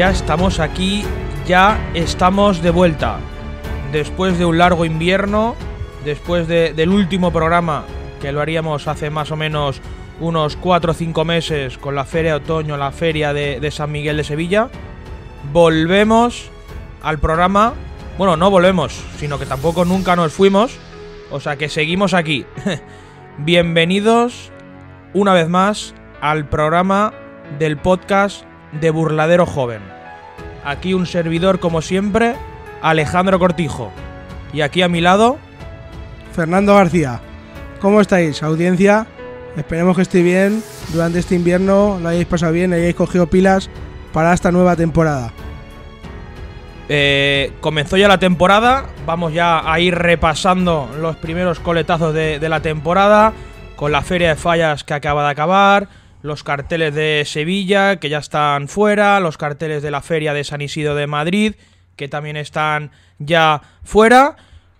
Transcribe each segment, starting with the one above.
Ya estamos aquí, ya estamos de vuelta. Después de un largo invierno, después de- del último programa que lo haríamos hace más o menos unos 4 o 5 meses con la Feria de Otoño, la Feria de, de San Miguel de Sevilla, volvemos al programa. Bueno, no volvemos, sino que tampoco nunca nos fuimos. O sea que seguimos aquí. Bienvenidos una vez más al programa del podcast de Burladero Joven. Aquí un servidor, como siempre, Alejandro Cortijo. Y aquí a mi lado, Fernando García, ¿cómo estáis, audiencia? Esperemos que estéis bien durante este invierno, lo hayáis pasado bien, hayáis cogido pilas para esta nueva temporada. eh, comenzó ya la temporada. Vamos ya a ir repasando los primeros coletazos de, de la temporada. Con la Feria de Fallas que acaba de acabar. Los carteles de Sevilla que ya están fuera. Los carteles de la Feria de San Isidro de Madrid que también están ya fuera.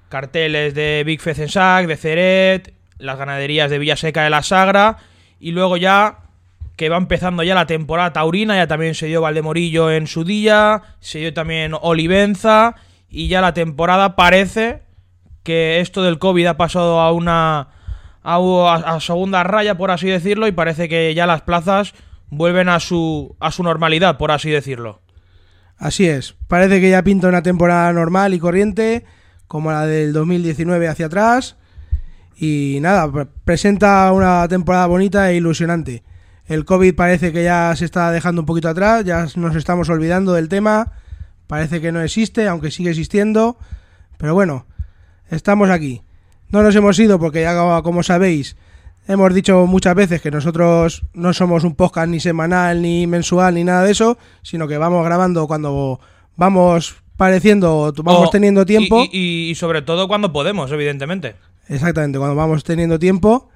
Carteles de Big Fecensac, de Ceret, las ganaderías de Villaseca de la Sagra. Y luego ya que va empezando ya la temporada taurina, ya también se dio Valdemorillo en su día, se dio también Olivenza y ya la temporada parece que esto del COVID ha pasado a una a, a- segunda raya, por así decirlo, y parece que ya las plazas vuelven a su a su normalidad, por así decirlo. Así es, parece que ya pinta una temporada normal y corriente, como la del 2019 hacia atrás. Y nada, pre- presenta una temporada bonita e ilusionante. El COVID parece que ya se está dejando un poquito atrás, ya nos estamos olvidando del tema. Parece que no existe, aunque sigue existiendo. Pero bueno, estamos aquí. No nos hemos ido porque ya como sabéis, hemos dicho muchas veces que nosotros no somos un podcast ni semanal, ni mensual, ni nada de eso, sino que vamos grabando cuando vamos pareciendo, vamos teniendo tiempo. Y, y- y sobre todo cuando podemos, evidentemente. Exactamente, cuando vamos teniendo tiempo.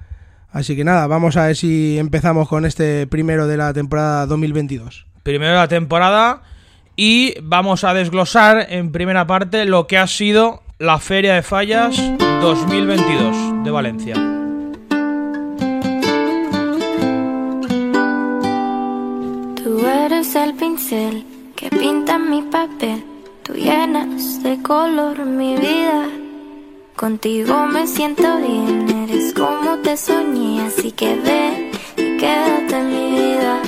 Así que nada, vamos a ver si empezamos con este primero de la temporada 2022. primero de la temporada y vamos a desglosar en primera parte lo que ha sido la Feria de Fallas 2022 de Valencia. Tú eres el pincel que pinta mi papel. Tú llenas de color mi vida. Contigo me siento bien, eres como te soñé, así que ven y quédate en mi vida.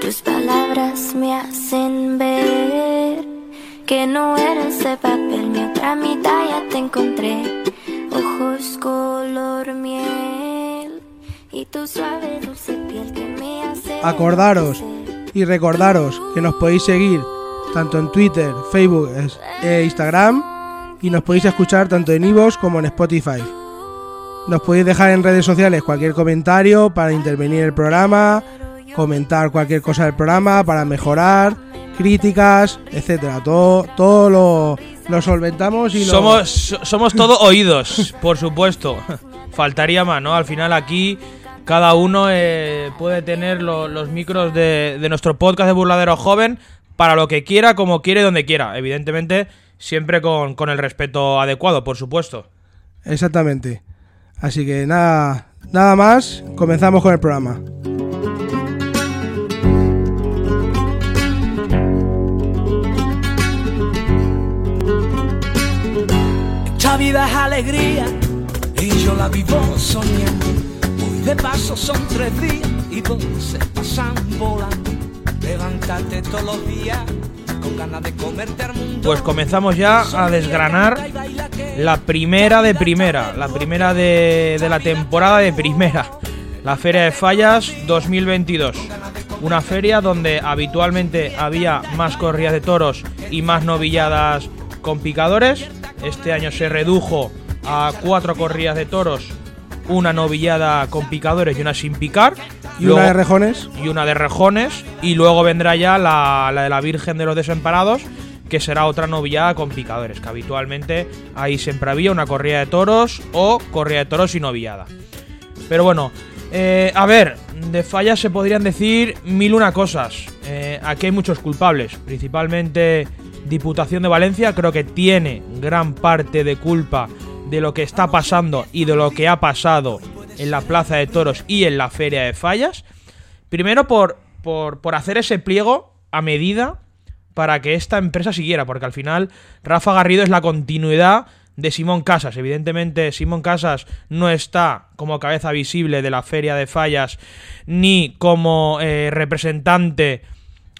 Tus palabras me hacen ver que no eres de papel, mi otra mitad ya te encontré. Ojos color miel y tu suave dulce piel que me hace. Acordaros y recordaros que nos podéis seguir tanto en Twitter, Facebook e Instagram y nos podéis escuchar tanto en iVoox como en Spotify. Nos podéis dejar en redes sociales cualquier comentario para intervenir en el programa, comentar cualquier cosa del programa para mejorar, críticas, etcétera. Todo, todo lo, lo solventamos y lo- Somos, so- somos todo oídos, por supuesto. Faltaría más, ¿no? Al final aquí cada uno eh, puede tener lo- los micros de, de nuestro podcast de Burladero Joven para lo que quiera, como quiere, donde quiera. Evidentemente, siempre con, con el respeto adecuado, por supuesto. Exactamente. Así que nada, nada más, comenzamos con el programa. Esta vida es alegría y yo la vivo soñando. Hoy de paso son tres días y dos se pasan volando. Levántate todos los días con ganas de comerte al mundo. Pues comenzamos ya a desgranar la primera de primera, la primera de, de la temporada de primera, la Feria de Fallas 2022. Una feria donde habitualmente había más corridas de toros y más novilladas con picadores. Este año se redujo a cuatro corridas de toros, una novillada con picadores y una sin picar. Y Luego- una de rejones. y una de rejones. Y luego vendrá ya la, la de la Virgen de los Desamparados, que será otra novillada con picadores, que habitualmente ahí siempre había una corrida de toros o corrida de toros y novillada. Pero bueno, eh, a ver, de fallas se podrían decir mil una cosas. Eh, aquí hay muchos culpables, principalmente Diputación de Valencia, creo que tiene gran parte de culpa de lo que está pasando y de lo que ha pasado en la Plaza de Toros y en la Feria de Fallas. Primero por, por, por hacer ese pliego a medida para que esta empresa siguiera, porque al final Rafa Garrido es la continuidad de Simón Casas. Evidentemente, Simón Casas no está como cabeza visible de la Feria de Fallas ni como eh, representante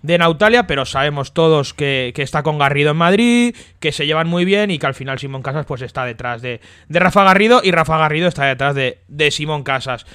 de Nautalia, pero sabemos todos que, que, está con Garrido en Madrid, que se llevan muy bien y que al final Simón Casas pues está detrás de, de Rafa Garrido y Rafa Garrido está detrás de, de Simón Casas.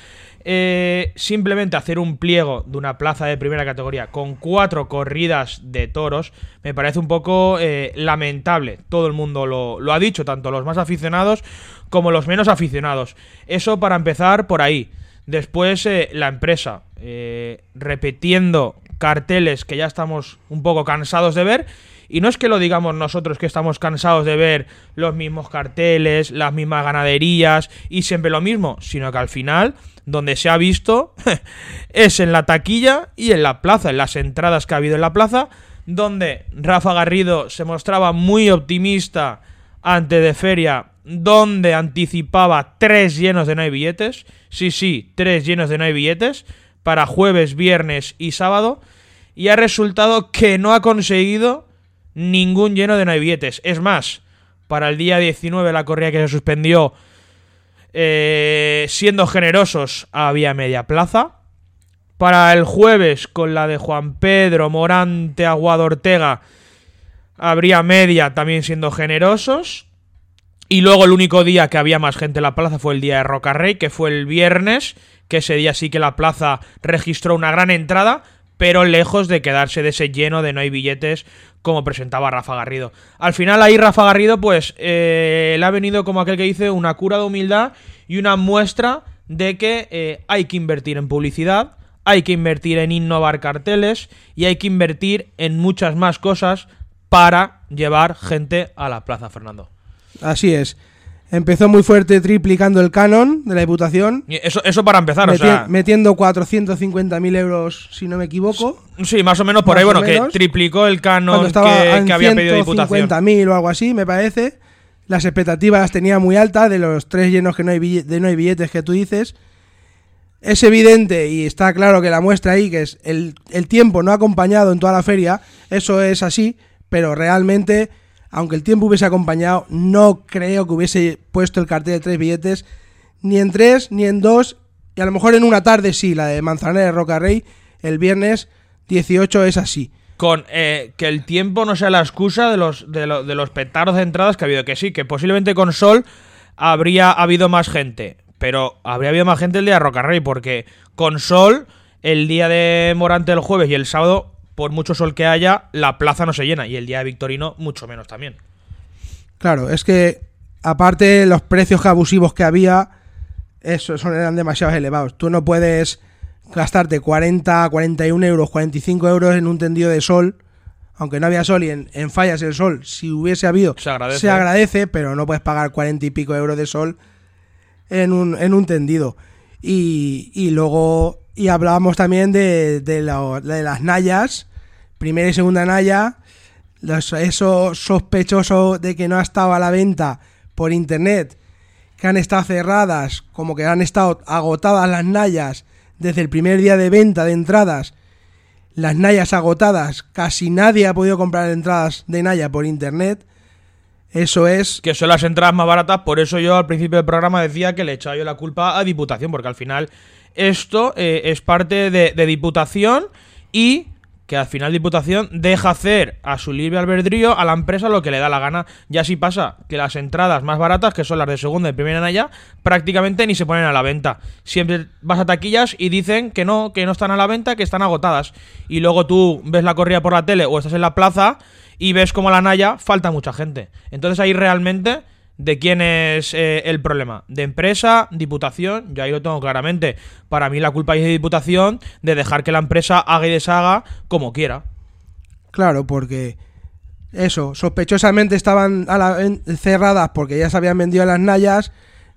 Eh, simplemente hacer un pliego de una plaza de primera categoría con cuatro corridas de toros me parece un poco eh, lamentable. Todo el mundo lo, lo, ha dicho, tanto los más aficionados como los menos aficionados. Eso para empezar por ahí. Después eh, la empresa, eh, repitiendo carteles que ya estamos un poco cansados de ver. Y no es que lo digamos nosotros que estamos cansados de ver los mismos carteles, las mismas ganaderías y siempre lo mismo, sino que al final donde se ha visto es en la taquilla y en la plaza, en las entradas que ha habido en la plaza, donde Rafa Garrido se mostraba muy optimista antes de feria, donde anticipaba tres llenos de no hay billetes, sí, sí, tres llenos de no hay billetes, para jueves, viernes y sábado, y ha resultado que no ha conseguido ningún lleno de billetes. Es más, para el día 19 la corrida que se suspendió eh, siendo generosos, había media plaza. Para el jueves, con la de Juan Pedro, Morante, Aguado Ortega, habría media también siendo generosos. Y luego el único día que había más gente en la plaza fue el día de Rocarrey, que fue el viernes, que ese día sí que la plaza registró una gran entrada, pero lejos de quedarse de ese lleno de no hay billetes como presentaba Rafa Garrido. Al final ahí Rafa Garrido pues eh, le ha venido como aquel que dice una cura de humildad y una muestra de que eh, hay que invertir en publicidad, hay que invertir en innovar carteles y hay que invertir en muchas más cosas para llevar gente a la plaza, Fernando. Así es. Empezó muy fuerte triplicando el canon de la Diputación. Eso, eso para empezar, meti o sea... Metiendo 450.000 euros, si no me equivoco. Sí, más o menos por ahí, bueno, menos. que triplicó el canon que, que había pedido Diputación. 150.000 o algo así, me parece. Las expectativas las tenía muy altas de los tres llenos que no hay billetes, de no hay billetes que tú dices. Es evidente y está claro que la muestra ahí, que es el, el tiempo no ha acompañado en toda la feria, eso es así, pero realmente, aunque el tiempo hubiese acompañado, no creo que hubiese puesto el cartel de tres billetes, ni en tres, ni en dos, y a lo mejor en una tarde sí, la de Manzanera de Roca Rey, el viernes 18 es así. Con eh, que el tiempo no sea la excusa de los, de, lo- de los petardos de entradas que ha habido. Que sí, que posiblemente con Sol habría habido más gente. Pero habría habido más gente el día de Rocarrey. Porque con Sol, el día de Morante el jueves y el sábado, por mucho sol que haya, la plaza no se llena. Y el día de Victorino, mucho menos también. Claro, es que aparte los precios abusivos que había, eso son, eran demasiado elevados. Tú no puedes gastarte 40, 41 euros, 45 euros en un tendido de sol, aunque no había sol y en, en fallas el sol, si hubiese habido, Se agradece. se agradece, pero no puedes pagar 40 y pico euros de sol en un, en un tendido. Y, y luego, y hablábamos también de, de, la- de las nayas, primera y segunda naya, los- eso sospechoso de que no ha estado a la venta por internet, que han estado cerradas, como que han estado agotadas las nayas desde el primer día de venta de entradas, las nayas agotadas, casi nadie ha podido comprar entradas de naya por internet. Eso es que son las entradas más baratas. Por eso yo al principio del programa decía que le echaba yo la culpa a Diputación, porque al final esto eh, es parte de, Diputación y que al final Diputación deja hacer a su libre albedrío a la empresa lo que le da la gana. Ya así pasa que las entradas más baratas, que son las de segunda y primera naya, prácticamente ni se ponen a la venta. Siempre vas a taquillas y dicen que no, que no están a la venta, que están agotadas. Y luego tú ves la corrida por la tele o estás en la plaza y ves como la Naya falta mucha gente. Entonces ahí realmente de quién es eh, el problema. De empresa, diputación, yo ahí lo tengo claramente. Para mí la culpa es de diputación de dejar que la empresa haga y deshaga como quiera. Claro, porque eso, sospechosamente estaban a la ven- cerradas porque ya se habían vendido las nayas.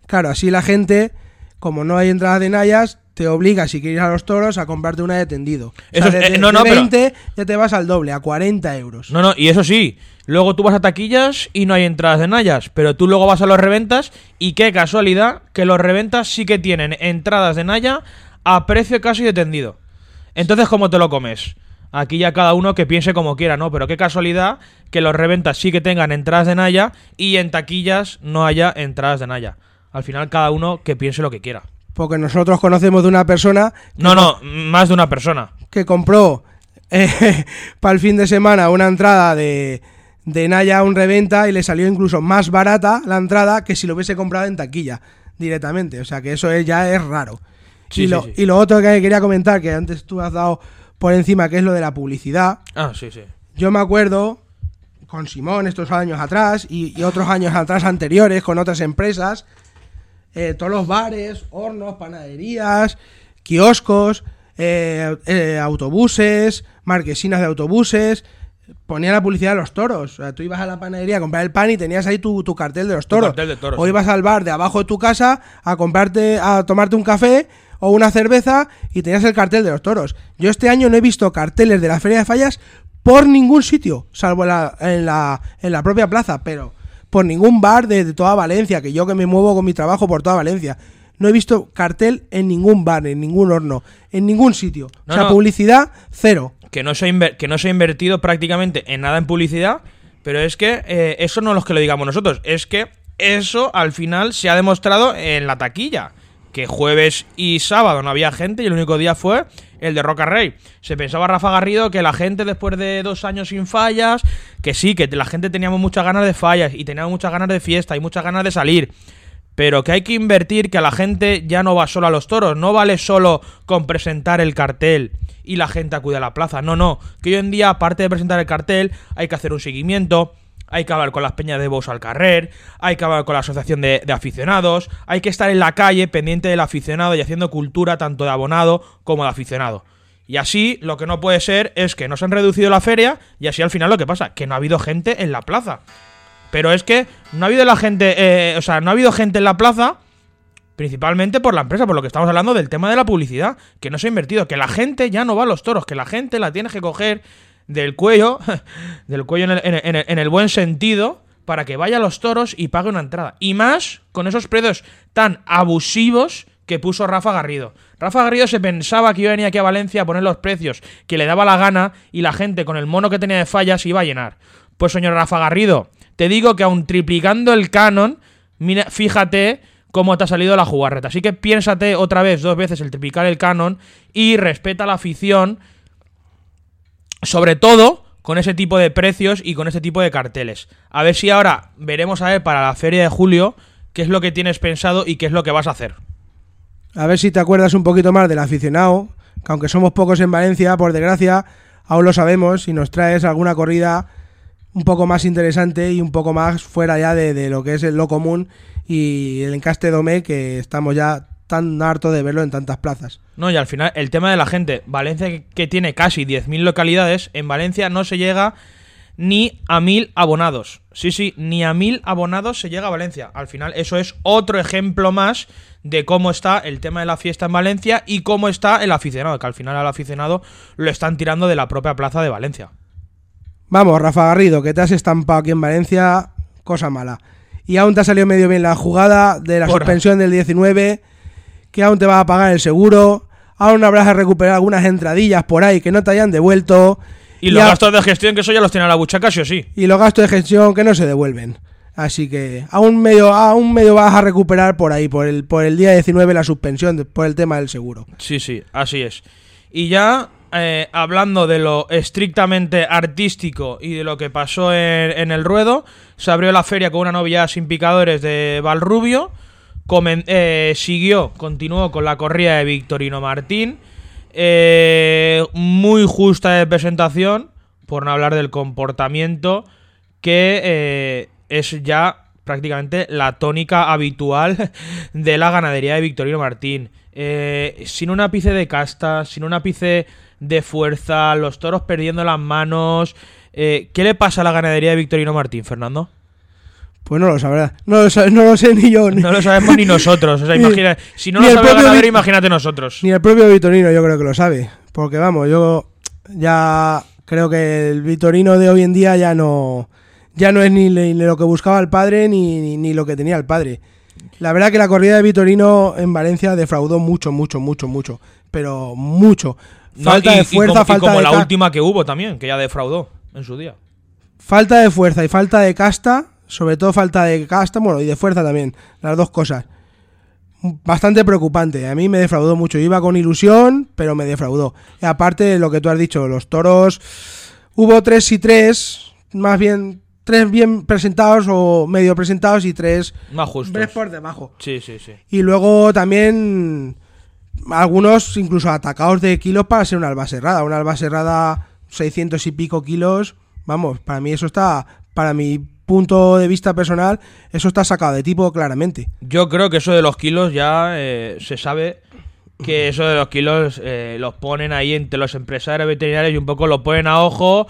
Claro, así la gente, como no hay entrada de nayas, te obliga, si quieres ir a los toros, a comprarte una de tendido. O Eso sea, es- de, eh, no, de no, pero- 20 ya te vas al doble, a 40 euros. No, no, y eso sí, luego tú vas a taquillas y no hay entradas de Nayas, pero tú luego vas a los reventas y qué casualidad que los reventas sí que tienen entradas de Naya a precio casi de tendido. Entonces, ¿cómo te lo comes? Aquí ya cada uno que piense como quiera, ¿no? Pero qué casualidad que los reventas sí que tengan entradas de Naya y en taquillas no haya entradas de Naya. Al final cada uno que piense lo que quiera. Porque nosotros conocemos de una persona No, no, más de una persona. que compró para el fin de semana una entrada de, de Naya a un reventa y le salió incluso más barata la entrada que si lo hubiese comprado en taquilla directamente. O sea que eso es- ya es raro. Sí, y, sí, lo, sí. y lo otro que quería comentar, que antes tú has dado por encima, que es lo de la publicidad. Ah, sí, sí. Yo me acuerdo con Simón estos años atrás y, y otros años atrás anteriores con otras empresas, eh, todos los bares, hornos, panaderías, kioscos, eh, eh, autobuses, marquesinas de autobuses, ponían la publicidad de los toros. O sea, tú ibas a la panadería a comprar el pan y tenías ahí tu, tu cartel de los toros. cartel de toros, o sí. ibas al bar de abajo de tu casa a comprarte, a tomarte un café o una cerveza y tenías el cartel de los toros. Yo este año no he visto carteles de la Feria de Fallas por ningún sitio, salvo en la, en la, en la propia plaza, pero por ningún bar de, de toda Valencia, que yo que me muevo con mi trabajo por toda Valencia. No he visto cartel en ningún bar, en ningún horno, en ningún sitio. No, o sea, no. publicidad, cero. Que no se ha, que no invertido prácticamente en nada en publicidad, pero es que eh, eso no es que lo digamos nosotros, es que eso al final se ha demostrado en la taquilla. Que jueves y sábado no había gente y el único día fue el de Roca Rey. Se pensaba Rafa Garrido que la gente después de dos años sin fallas, que sí, que la gente teníamos muchas ganas de fallas y teníamos muchas ganas de fiesta y muchas ganas de salir. Pero que hay que invertir, que a la gente ya no va solo a los toros, no vale solo con presentar el cartel y la gente acude a la plaza. No, no, que hoy en día, aparte de presentar el cartel, hay que hacer un seguimiento, hay que hablar con las peñas de Bous al Carrer, hay que hablar con la asociación de, de aficionados, hay que estar en la calle pendiente del aficionado y haciendo cultura tanto de abonado como de aficionado. Y así lo que no puede ser es que nos han reducido la feria y así al final lo que pasa, que no ha habido gente en la plaza. Pero es que no ha habido la gente, eh, o sea, no ha habido gente en la plaza, principalmente por la empresa, por lo que estamos hablando del tema de la publicidad, que no se ha invertido, que la gente ya no va a los toros, que la gente la tienes que coger del cuello, del cuello en el, en el- en el- en el buen sentido, para que vaya a los toros y pague una entrada. Y más con esos precios tan abusivos que puso Rafa Garrido. Rafa Garrido se pensaba que iba a venir aquí a Valencia a poner los precios que le daba la gana y la gente con el mono que tenía de fallas iba a llenar. Pues señor Rafa Garrido, te digo que aun triplicando el canon, mira, fíjate cómo te ha salido la jugarreta. Así que piénsate otra vez, dos veces el triplicar el canon y respeta la afición, sobre todo con ese tipo de precios y con ese tipo de carteles. A ver si ahora veremos a ver para la feria de julio qué es lo que tienes pensado y qué es lo que vas a hacer. A ver si te acuerdas un poquito más del aficionado, que aunque somos pocos en Valencia, por desgracia, aún lo sabemos, si nos traes alguna corrida un poco más interesante y un poco más fuera ya de, de lo que es lo común y el encaste domé, que estamos ya tan hartos de verlo en tantas plazas. No, y al final, el tema de la gente, Valencia que tiene casi 10.000 localidades, en Valencia no se llega ni a 1.000 abonados. Sí, sí, ni a 1.000 abonados se llega a Valencia. Al final, eso es otro ejemplo más de cómo está el tema de la fiesta en Valencia y cómo está el aficionado, que al final al aficionado lo están tirando de la propia plaza de Valencia. Vamos, Rafa Garrido, que te has estampado aquí en Valencia, cosa mala. Y aún te ha salido medio bien la jugada de la Porra. suspensión del 19, que aún te va a pagar el seguro, aún habrás de recuperar algunas entradillas por ahí que no te hayan devuelto. Y los a- gastos de gestión, que eso ya los tiene a la buchaca, sí o sí. y los gastos de gestión que no se devuelven. Así que aún medio, aún medio vas a recuperar por ahí, por el, por el día 19 la suspensión, por el tema del seguro. Sí, sí, así es. Y ya eh, hablando de lo estrictamente artístico y de lo que pasó en, el ruedo, se abrió la feria con una novia sin picadores de Valrubio, eh, siguió, continuó con la corrida de Victorino Martín, eh, muy justa de presentación, por no hablar del comportamiento, que eh, es ya prácticamente la tónica habitual de la ganadería de Victorino Martín. Eh, sin un ápice de casta, sin un ápice de fuerza, los toros perdiendo las manos. Eh, ¿Qué le pasa a la ganadería de Victorino Martín, Fernando? Pues no lo sabrá. No lo, no lo sé ni yo, ni, No lo sabemos ni nosotros. O sea, imagina, si no lo sabe el ganadero, imagínate nosotros. ni el propio Vitorino yo creo que lo sabe. Porque vamos, yo ya creo que el Vitorino de hoy en día ya no, ya no es ni lo que buscaba el padre ni, ni, ni lo que tenía el padre. La verdad que la corrida de Vitorino en Valencia defraudó mucho, mucho, mucho, mucho. Pero mucho. No, falta y- de y fuerza, como, y falta como de la última que hubo también, que ya defraudó en su día. falta de fuerza y falta de casta, sobre todo falta de casta, bueno, y de fuerza también, las dos cosas. Bastante preocupante, a mí me defraudó mucho, iba con ilusión, pero me defraudó. Y aparte de lo que tú has dicho, los toros, hubo tres y tres, más bien tres bien presentados o medio presentados y tres, Más justos. tres por debajo. Sí, sí, sí. Y luego también algunos incluso atacados de kilos para ser una alba cerrada. Una alba cerrada 600 y pico kilos. Vamos, para mí eso está, para mi punto de vista personal, eso está sacado de tipo claramente. Yo creo que eso de los kilos ya eh, se sabe que eso de los kilos eh, los ponen ahí entre los empresarios veterinarios y un poco lo ponen a ojo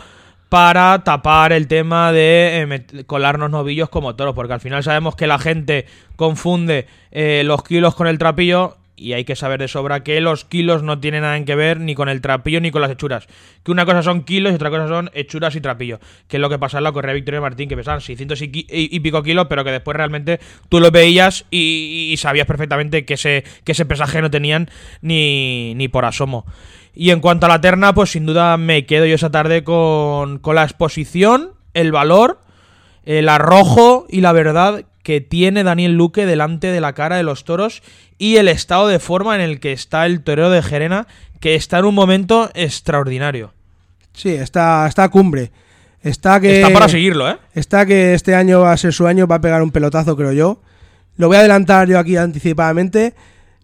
para tapar el tema de eh, colarnos novillos como toros, porque al final sabemos que la gente confunde los kilos con el trapillo y hay que saber de sobra que los kilos no tienen nada que ver ni con el trapillo ni con las hechuras. Que una cosa son kilos y otra cosa son hechuras y trapillo. Que es lo que pasa en la correa Victoria Martín, que pesaban 600 y, qui- y- y pico kilos, pero que después realmente tú los veías y, y sabías perfectamente que ese, que ese pesaje no tenían ni, ni por asomo. Y en cuanto a la terna, pues sin duda me quedo yo esa tarde con, con la exposición, el valor, el arrojo y la verdad que tiene Daniel Luque delante de la cara de los toros y el estado de forma en el que está el torero de Gerena, que está en un momento extraordinario. Sí, está, está a cumbre. Está que, Está para seguirlo, ¿eh? Está que este año va a ser su año, va a pegar un pelotazo, creo yo. Lo voy a adelantar yo aquí anticipadamente.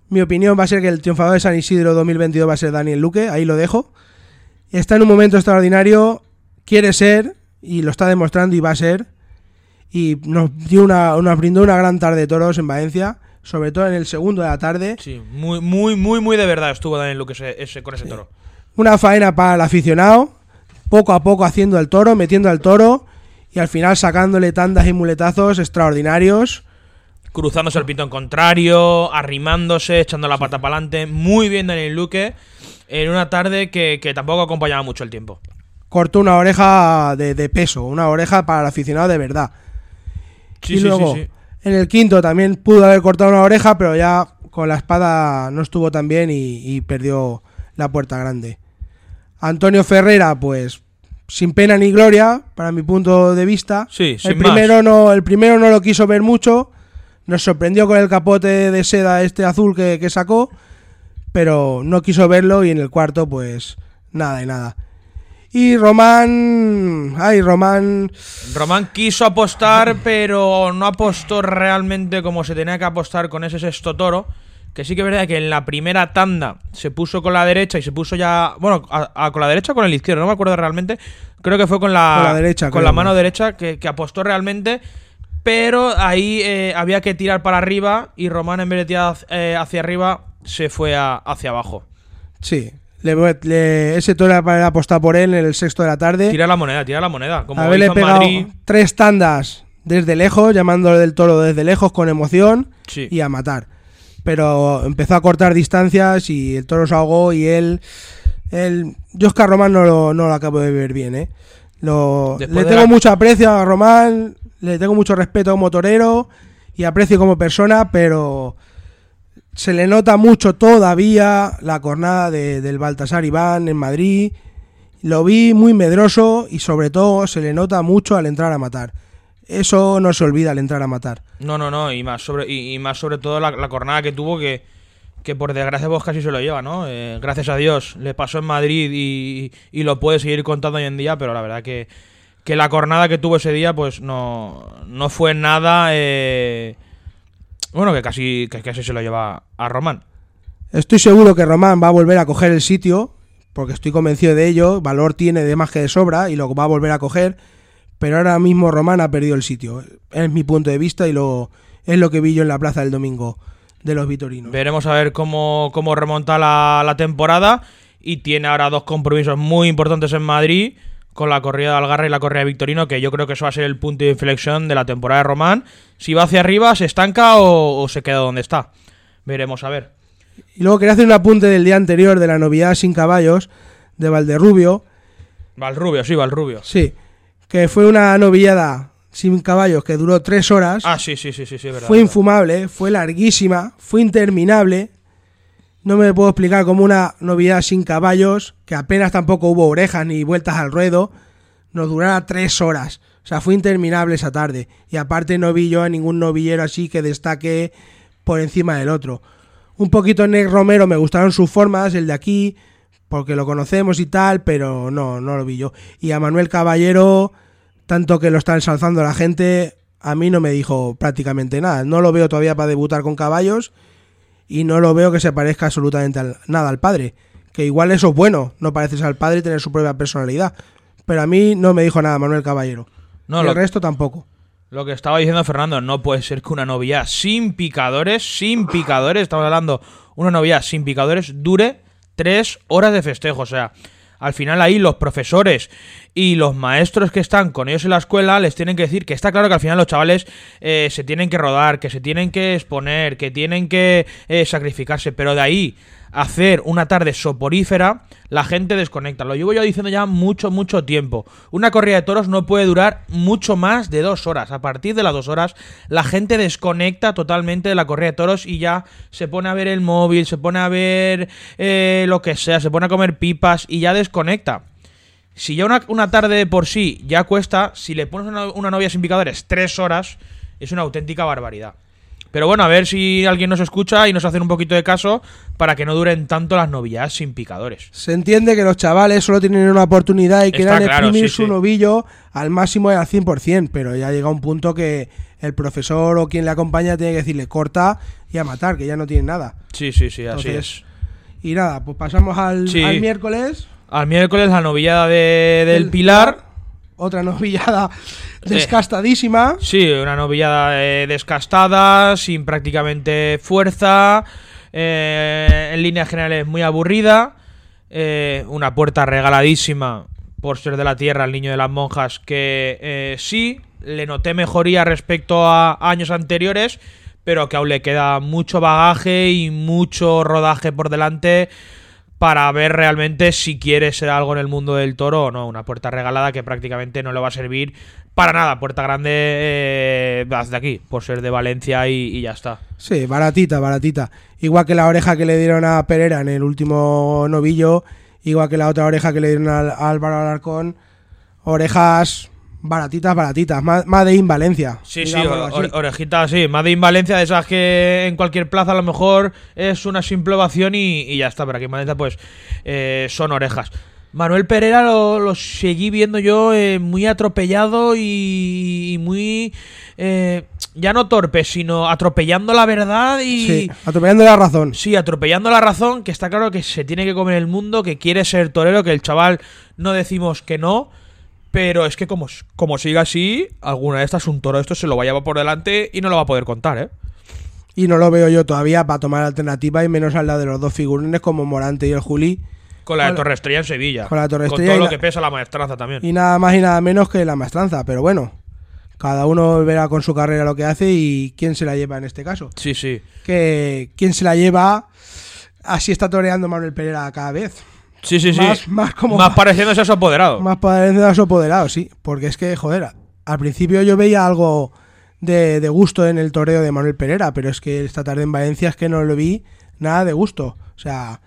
Mi opinión va a ser que el triunfador de San Isidro 2022 va a ser Daniel Luque, ahí lo dejo. Está en un momento extraordinario, quiere ser, y lo está demostrando y va a ser. Y nos, dio una, nos brindó una gran tarde de toros en Valencia, sobre todo en el segundo de la tarde. Sí, muy, muy, muy, muy de verdad estuvo Daniel Luque ese, ese- con ese toro. Una faena para el aficionado, poco a poco haciendo el toro, metiendo al toro y al final sacándole tandas y muletazos extraordinarios. Cruzándose el pitón contrario, arrimándose, echando la pata para adelante. Muy bien Daniel Luque. En una tarde que, que tampoco acompañaba mucho el tiempo. Cortó una oreja de, de peso, una oreja para el aficionado de verdad. Sí, y sí, luego, sí, en el quinto también pudo haber cortado una oreja, pero ya con la espada no estuvo tan bien y, y perdió la puerta grande. Antonio Ferrera, pues sin pena ni gloria, para mi punto de vista. Sí, el primero más. no, el primero no lo quiso ver mucho. Nos sorprendió con el capote de seda este azul que, que sacó, pero no quiso verlo y en el cuarto, pues nada y nada. Y Román, ay, Román, Román quiso apostar, pero no apostó realmente como se tenía que apostar con ese sexto toro. Que sí que es verdad que en la primera tanda se puso con la derecha y se puso ya. Bueno, a- a- con la derecha o con el izquierdo, no me acuerdo realmente. Creo que fue con la, Con la derecha, Con creo, la mano ¿no? derecha que, que apostó realmente. Pero ahí eh, había que tirar para arriba y Román, en vez de tirar eh, hacia arriba, se fue a- hacia abajo. Sí, le, voy- le- ese toro era para apostar por él en el sexto de la tarde. Tira la moneda, tira la moneda. Como Haberle pegado Madrid. tres tandas desde lejos, llamándole del toro desde lejos con emoción Sí. y a matar. Pero empezó a cortar distancias y el toro se ahogó y él... él yo Oscar Román no lo, no lo acabo de ver bien, ¿eh? Lo, le tengo la- mucho aprecio a Román, le tengo mucho respeto como torero y aprecio como persona, pero se le nota mucho todavía la cornada de- del Baltasar Iván en Madrid. Lo vi muy medroso y sobre todo se le nota mucho al entrar a matar. Eso no se olvida al entrar a matar. No, no, no, y más sobre, y, más sobre todo la, la cornada que tuvo que, que por desgracia vos casi se lo lleva, ¿no? Eh, gracias a Dios le pasó en Madrid y, y lo puede seguir contando hoy en día, pero la verdad que, que la cornada que tuvo ese día pues no, no fue nada... eh, bueno, que casi, que casi se lo lleva a Román. Estoy seguro que Román va a volver a coger el sitio, porque estoy convencido de ello. Valor tiene de más que de sobra y lo va a volver a coger. Pero ahora mismo Román ha perdido el sitio. Es mi punto de vista y lo es lo que vi yo en la plaza del domingo de los Vitorinos. Veremos a ver cómo, cómo remonta la, la temporada. Y tiene ahora dos compromisos muy importantes en Madrid. Con la corrida de Algarra y la corrida de Victorino. Que yo creo que eso va a ser el punto de inflexión de la temporada de Román. Si va hacia arriba, se estanca o, o se queda donde está. Veremos a ver. Y luego quería hacer un apunte del día anterior de la novedad sin caballos de Valderrubio. Valrubio, sí, Valrubio. Sí, que fue una novillada sin caballos que duró tres horas. Ah, sí, sí, sí, sí, sí, verdad. fue verdad. infumable, fue larguísima, fue interminable. No me puedo explicar como una novedad sin caballos, que apenas tampoco hubo orejas ni vueltas al ruedo, nos durara tres horas. O sea, fue interminable esa tarde. Y aparte no vi yo a ningún novillero así que destaque por encima del otro. Un poquito Nick Romero me gustaron sus formas, el de aquí, porque lo conocemos y tal, pero no, no lo vi yo. Y a Manuel Caballero, tanto que lo está ensalzando la gente, a mí no me dijo prácticamente nada. No lo veo todavía para debutar con caballos y no lo veo que se parezca absolutamente nada al padre. Que igual eso es bueno, no pareces al padre y tener su propia personalidad. Pero a mí no me dijo nada Manuel Caballero. No, y lo- el resto tampoco. Lo que estaba diciendo Fernando, no puede ser que una novia sin picadores, sin picadores, estamos hablando, una novia sin picadores dure tres horas de festejo. O sea, al final ahí los profesores y los maestros que están con ellos en la escuela les tienen que decir que está claro que al final los chavales eh, se tienen que rodar, que se tienen que exponer, que tienen que eh, sacrificarse, pero de ahí hacer una tarde soporífera, la gente desconecta. Lo llevo yo diciendo ya mucho, mucho tiempo. Una corrida de toros no puede durar mucho más de dos horas. A partir de las dos horas, la gente desconecta totalmente de la corrida de toros y ya se pone a ver el móvil, se pone a ver eh, lo que sea, se pone a comer pipas y ya desconecta. Si ya una, una tarde de por sí ya cuesta, si le pones una, una novia sin picadores tres horas, es una auténtica barbaridad. Pero bueno, a ver si alguien nos escucha y nos hace un poquito de caso para que no duren tanto las novillas sin picadores. Se entiende que los chavales solo tienen una oportunidad y quieran claro, exprimir sí, su sí. novillo al máximo y al 100%, pero ya llega un punto que el profesor o quien le acompaña tiene que decirle corta y a matar, que ya no tiene nada. Sí, sí, sí, así es. Y nada, pues pasamos al, Sí. al miércoles. Al miércoles la novillada de- del El Pilar. Otra novillada descastadísima. Sí, una novillada eh, descastada, sin prácticamente fuerza, eh, en líneas generales muy aburrida, eh, una puerta regaladísima por ser de la tierra al niño de las monjas que eh, sí, le noté mejoría respecto a años anteriores, pero que aún le queda mucho bagaje y mucho rodaje por delante para ver realmente si quiere ser algo en el mundo del toro o no. Una puerta regalada que prácticamente no le va a servir para nada. Puerta grande eh, de aquí, por ser de Valencia y, ya está. Sí, baratita, baratita. Igual que la oreja que le dieron a Pereira en el último novillo, igual que la otra oreja que le dieron a Álvaro Alarcón. Orejas baratitas, baratitas. Más, más de Invalencia. Sí, sí, digámoslo o- así. ore- orejita así. Made in Valencia, de esas que en cualquier plaza a lo mejor es una simple ovación y, y ya está. Pero aquí en Valencia, pues, eh, son orejas. Manuel Pereira lo, lo seguí viendo yo eh, muy atropellado y, y muy. eh, ya no torpe, sino atropellando la verdad y. Sí, atropellando la razón. Sí, atropellando la razón, que está claro que se tiene que comer el mundo, que quiere ser torero, que el chaval no decimos que no, pero es que como, como siga así, alguna de estas un toro esto se lo va a llevar por delante y no lo va a poder contar, ¿eh? Y no lo veo yo todavía para tomar alternativa y menos al lado de los dos figurones como Morante y el Juli. Con la de Con Torre Estrella en Sevilla. con la Torre Con Estrella todo y lo que pesa la maestranza también. Y nada más y nada menos que la maestranza. Pero bueno, cada uno verá con su carrera lo que hace y quién se la lleva en este caso. Sí, sí. Que quién se la lleva, así está toreando Manuel Pereira cada vez. Sí, sí, sí. Más- más como- Más pareciéndose a su apoderado. Más parecido a su apoderado, sí. Porque es que, joder, al principio yo veía algo de, de gusto en el toreo de Manuel Pereira, pero es que esta tarde en Valencia es que no lo vi nada de gusto. O sea,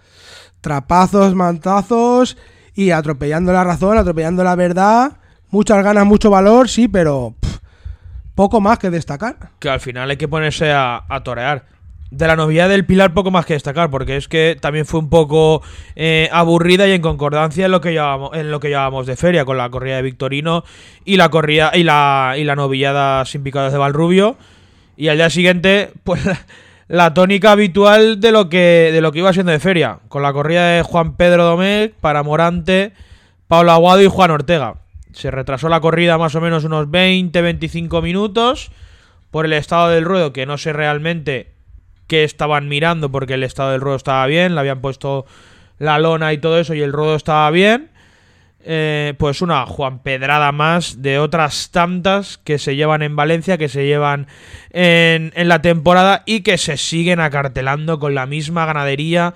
trapazos, mantazos y atropellando la razón, atropellando la verdad. Muchas ganas, mucho valor, sí, pero pff, poco más que destacar. que al final hay que ponerse a, a torear. De la novia del Pilar poco más que destacar, porque es que también fue un poco eh, aburrida y en concordancia en lo que llevábamos, en lo que de feria, con la corrida de Victorino y la corrida y la, y la novillada sin picadas de Valrubio. Y al día siguiente, pues la tónica habitual de lo que, de lo que iba siendo de feria, con la corrida de Juan Pedro Domecq para Morante, Pablo Aguado y Juan Ortega. Se retrasó la corrida más o menos unos 20-25 minutos por el estado del ruedo, que no sé realmente qué estaban mirando, porque el estado del ruedo estaba bien, le habían puesto la lona y todo eso, y el ruedo estaba bien. Eh, pues una Juan Pedrada más de otras tantas que se llevan en Valencia, que se llevan en la temporada y que se siguen acartelando con la misma ganadería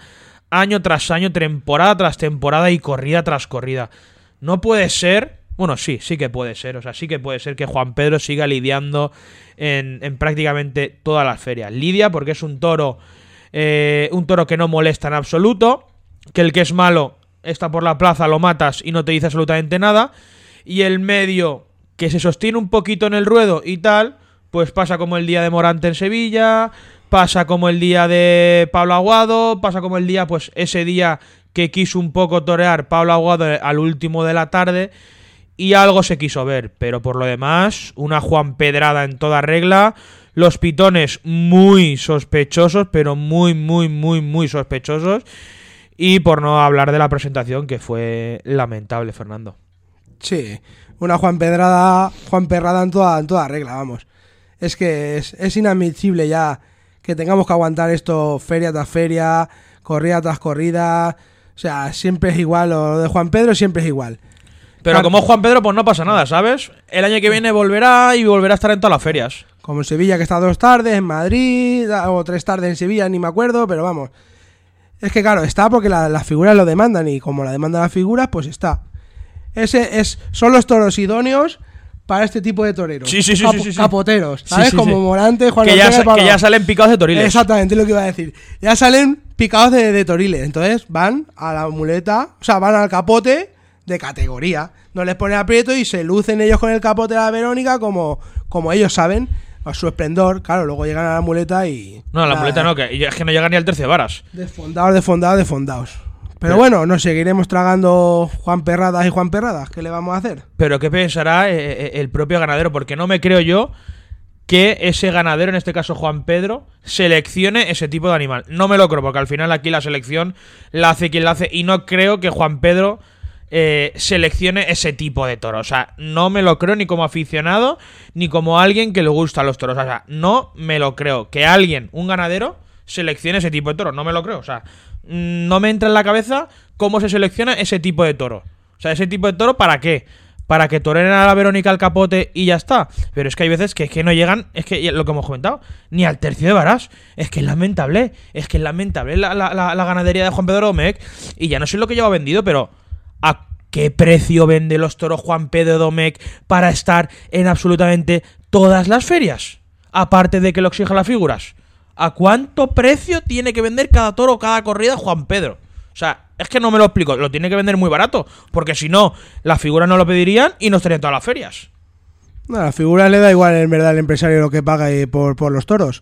año tras año, temporada tras temporada y corrida tras corrida. No puede ser, bueno, sí, sí que puede ser, o sea, sí que puede ser que Juan Pedro siga lidiando en, en prácticamente todas las ferias. Lidia porque es un toro eh, un toro que no molesta en absoluto, que el que es malo está por la plaza, lo matas y no te dice absolutamente nada, y el medio que se sostiene un poquito en el ruedo y tal, pues pasa como el día de Morante en Sevilla, pasa como el día de Pablo Aguado, pasa como el día, pues ese día que quiso un poco torear Pablo Aguado al último de la tarde y algo se quiso ver, pero por lo demás, una Juan Pedrada en toda regla, los pitones muy sospechosos, pero muy, muy, muy, muy sospechosos, y por no hablar de la presentación que fue lamentable, Fernando. Sí, una Juan Pedrada, Juan Perrada en toda, en toda regla, vamos. Es que es, es inadmisible ya que tengamos que aguantar esto feria tras feria, corrida tras corrida. O sea, siempre es igual, lo de Juan Pedro siempre es igual. Pero Claro. como Juan Pedro, pues no pasa nada, ¿sabes? El año que viene volverá y volverá a estar en todas las ferias. Como en Sevilla, que está dos tardes, en Madrid, o tres tardes en Sevilla, ni me acuerdo, pero vamos. Es que claro, está porque la- las figuras lo demandan, y como la demandan las figuras, pues está. Ese es, son los toros idóneos para este tipo de toreros. Sí, sí, sí, Capo- sí. Capoteros, ¿sabes? sí, como. Morante, Juan Que ya, Ortega Pablo. que ya salen picados de toriles. Exactamente, lo que iba a decir. Ya salen picados de, de toriles. Entonces van a la muleta, o sea, van al capote de categoría. No les ponen aprieto y se lucen ellos con el capote de la Verónica como, como ellos saben, a su esplendor. Claro, luego llegan a la muleta y. No, la nada, muleta no, que es que no llega ni al tercio de varas. Desfondados, desfondados, desfondados. Pero Pero- bueno, nos seguiremos tragando Juan Perradas y Juan Perradas. ¿Qué le vamos a hacer? Pero ¿qué pensará eh, eh, el propio ganadero? Porque no me creo yo que ese ganadero, en este caso Juan Pedro, seleccione ese tipo de animal. No me lo creo, porque al final aquí la selección la hace quien la hace y no creo que Juan Pedro eh, seleccione ese tipo de toro. O sea, no me lo creo ni como aficionado ni como alguien que le gusta los toros. O sea, no me lo creo. Que alguien, un ganadero, seleccione ese tipo de toro. No me lo creo. O sea, mm, no me entra en la cabeza cómo se selecciona ese tipo de toro. O sea, ese tipo de toro, ¿para qué? Para que toreren a la Verónica al capote y ya está. Pero es que hay veces que, es que no llegan, es que lo que hemos comentado, ni al tercio de varas. Es que es lamentable. Es que es lamentable la, la- la- la ganadería de Juan Pedro Domecq. Y ya no sé lo que lleva vendido, pero ¿a qué precio vende los toros Juan Pedro Domecq para estar en absolutamente todas las ferias? Aparte de que lo exijan las figuras. ¿A cuánto precio tiene que vender cada toro cada corrida Juan Pedro? O sea, es que no me lo explico. Lo tiene que vender muy barato. Porque si no, las figuras no lo pedirían y no estarían todas las ferias. No, a la figura le da igual en verdad al empresario lo que paga eh, por, por los toros.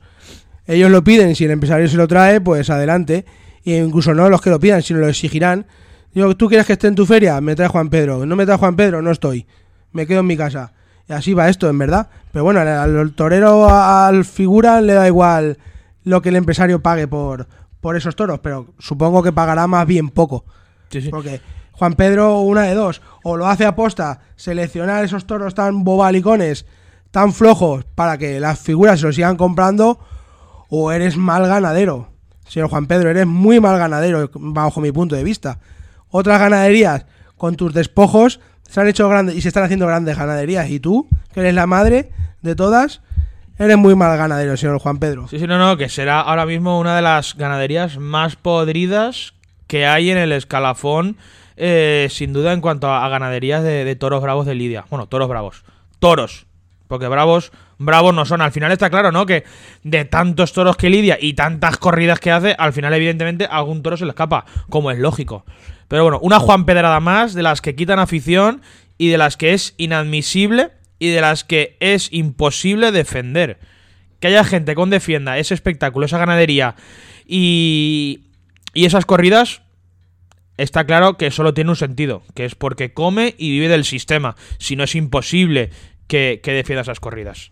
Ellos lo piden, si el empresario se lo trae, pues adelante. Y incluso no los que lo pidan, sino lo exigirán. Digo, ¿tú quieres que esté en tu feria? Me trae Juan Pedro. No me trae Juan Pedro, no estoy. Me quedo en mi casa. Y así va esto, en verdad. Pero bueno, al, torero, al figura, le da igual lo que el empresario pague por, por esos toros. Pero supongo que pagará más bien poco. Sí, sí. Porque Juan Pedro, una de dos, o lo hace aposta, seleccionar esos toros tan bobalicones, tan flojos, para que las figuras se los sigan comprando, o eres mal ganadero. Señor Juan Pedro, eres muy mal ganadero, bajo mi punto de vista. Otras ganaderías, con tus despojos, se han hecho grandes y se están haciendo grandes ganaderías. Y tú, que eres la madre de todas, eres muy mal ganadero, señor Juan Pedro. Sí, sí, no, no, que será ahora mismo una de las ganaderías más podridas que hay en el escalafón, eh, sin duda, en cuanto a, ganaderías de, de toros bravos de Lidia. Bueno, toros bravos. Toros. Porque bravos, bravos no son. Al final está claro, ¿no? Que de tantos toros que lidia y tantas corridas que hace, al final, evidentemente, algún toro se le escapa, como es lógico. Pero bueno, una Juan Pedrada más, de las que quitan afición y de las que es inadmisible y de las que es imposible defender que haya gente con defienda ese espectáculo, esa ganadería y, y esas corridas, está claro que solo tiene un sentido, que es porque come y vive del sistema. Si no es imposible que, que defienda esas corridas.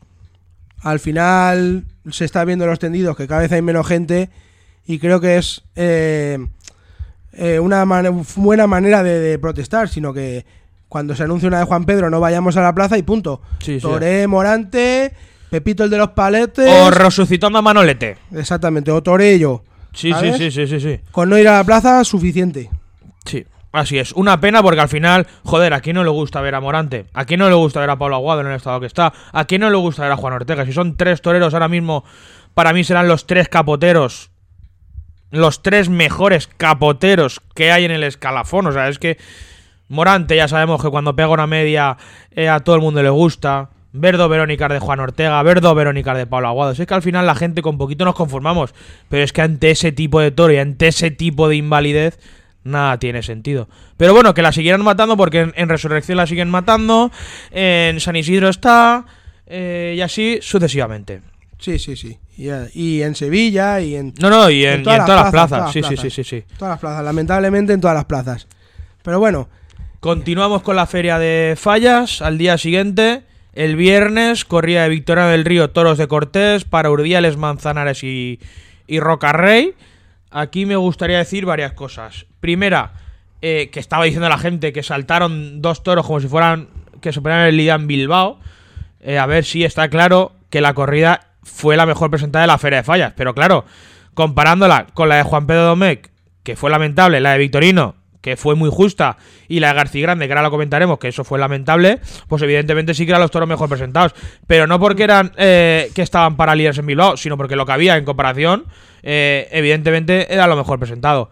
al final se está viendo los tendidos que cada vez hay menos gente y creo que es eh, eh, una buena manera de, de protestar, sino que cuando se anuncia una de Juan Pedro no vayamos a la plaza y punto. Sí, sí. Toré, Morante, Pepito el de los paletes. O resucitando a Manolete. exactamente, o Toré yo. Sí, sí, sí, sí, sí. Con no ir a la plaza, suficiente. Sí, así es. Una pena porque al final, joder, ¿a quién no le gusta ver a Morante? ¿A quién no le gusta ver a Pablo Aguado en el estado que está? ¿A quién no le gusta ver a Juan Ortega? Si son tres toreros ahora mismo, para mí serán los tres capoteros. Los tres mejores capoteros que hay en el escalafón. O sea, es que Morante ya sabemos que cuando pega una media eh, a todo el mundo le gusta. ver dos Verónicas de Juan Ortega, ver dos Verónicas de Pablo Aguado. Es que al final la gente con poquito nos conformamos, pero es que ante ese tipo de toro y ante ese tipo de invalidez, nada tiene sentido. Pero bueno, que la siguieran matando porque en, en Resurrección la siguen matando, en San Isidro está, eh, y así sucesivamente. Sí, sí, sí. Y, eh, y en Sevilla y en No, no, y en, y en todas, las plazas. Sí, sí, sí, sí, sí. todas las plazas, lamentablemente en todas las plazas. Pero bueno, Continuamos con la feria de fallas. Al día siguiente, el viernes, corría de Victoria del Río Toros de Cortés para Urdiales, Manzanares y, y Rocarrey. Aquí me gustaría decir varias cosas. Primera, eh, que estaba diciendo la gente que saltaron dos toros como si fueran que ponían el en Bilbao. Eh, a ver si está claro que la corrida fue la mejor presentada de la feria de fallas. Pero claro, comparándola con la de Juan Pedro Domecq, que fue lamentable, la de Victorino, que fue muy justa, y la de García Grande, que ahora lo comentaremos, que eso fue lamentable, pues evidentemente sí que eran los toros mejor presentados. Pero no porque eran eh, que estaban para líderes en Bilbao, sino porque lo que había en comparación, eh, evidentemente era lo mejor presentado.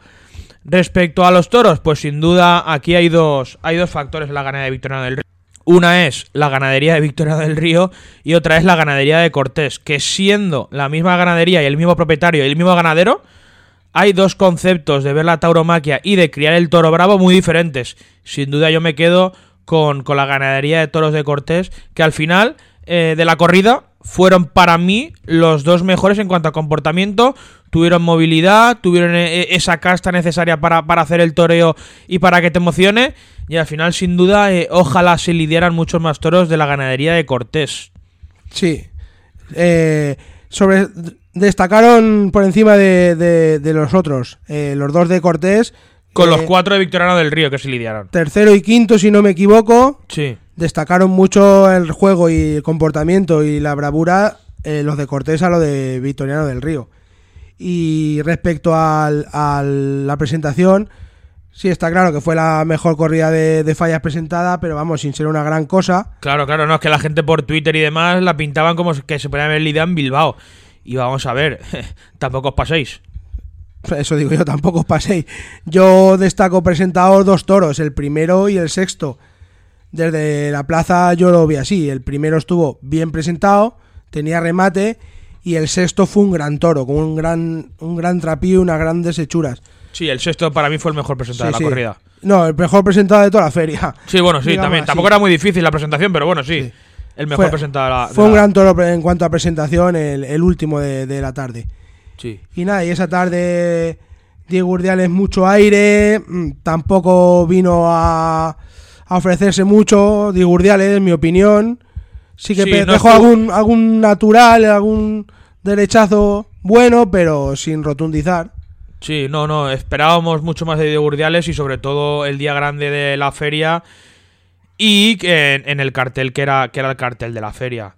Respecto a los toros, pues sin duda aquí hay dos, hay dos factores en la ganadería de Victoriano del Río. Una es la ganadería de Victoriano del Río y otra es la ganadería de Cortés, que siendo la misma ganadería y el mismo propietario y el mismo ganadero, hay dos conceptos de ver la tauromaquia y de criar el toro bravo muy diferentes. Sin duda yo me quedo con, con la ganadería de toros de Cortés, que al final eh, de la corrida fueron para mí los dos mejores en cuanto a comportamiento. Tuvieron movilidad, tuvieron eh, esa casta necesaria para, para hacer el toreo y para que te emocione. Y al final, sin duda, eh, ojalá se lidiaran muchos más toros de la ganadería de Cortés. sí. Eh, sobre destacaron por encima de, de- de los otros eh, los dos de Cortés Con los cuatro de Victoriano del Río que se lidiaron. tercero y quinto si no me equivoco Sí. destacaron mucho el juego y el comportamiento y la bravura los de Cortés a lo de Victoriano del Río. Y respecto al- a la presentación, sí está claro que fue la mejor corrida de, de fallas presentada, pero vamos, sin ser una gran cosa. Claro, claro, no, es que la gente por Twitter y demás la pintaban como que se podía haber lidiado en Bilbao. Y vamos a ver, tampoco os paséis. Eso digo yo, tampoco os paséis. Yo destaco presentador dos toros, el primero y el sexto. Desde la plaza yo lo vi así. El primero estuvo bien presentado, tenía remate, y el sexto fue un gran toro, con un gran, un gran trapío y unas grandes hechuras. Sí, el sexto para mí fue el mejor presentado Sí, de sí. la corrida. No, el mejor presentado de toda la feria. Sí, bueno, sí, Digamos también. así. Tampoco era muy difícil la presentación, pero bueno, sí. Sí. El mejor Fue- presentado de la. de Fue un la- gran toro en cuanto a presentación, el, el último de, de la tarde. Sí. Y nada, y esa tarde Diego Urdiales mucho aire, mm, tampoco vino a, a ofrecerse mucho, Diego Urdiales, en mi opinión. Sí que no dejó estuvo- algún, algún natural, algún derechazo bueno, pero sin rotundizar. Sí, no, no. Esperábamos mucho más de Diego Urdiales y sobre todo el día grande de la feria. Y que en, en el cartel que era, que era el cartel de la feria.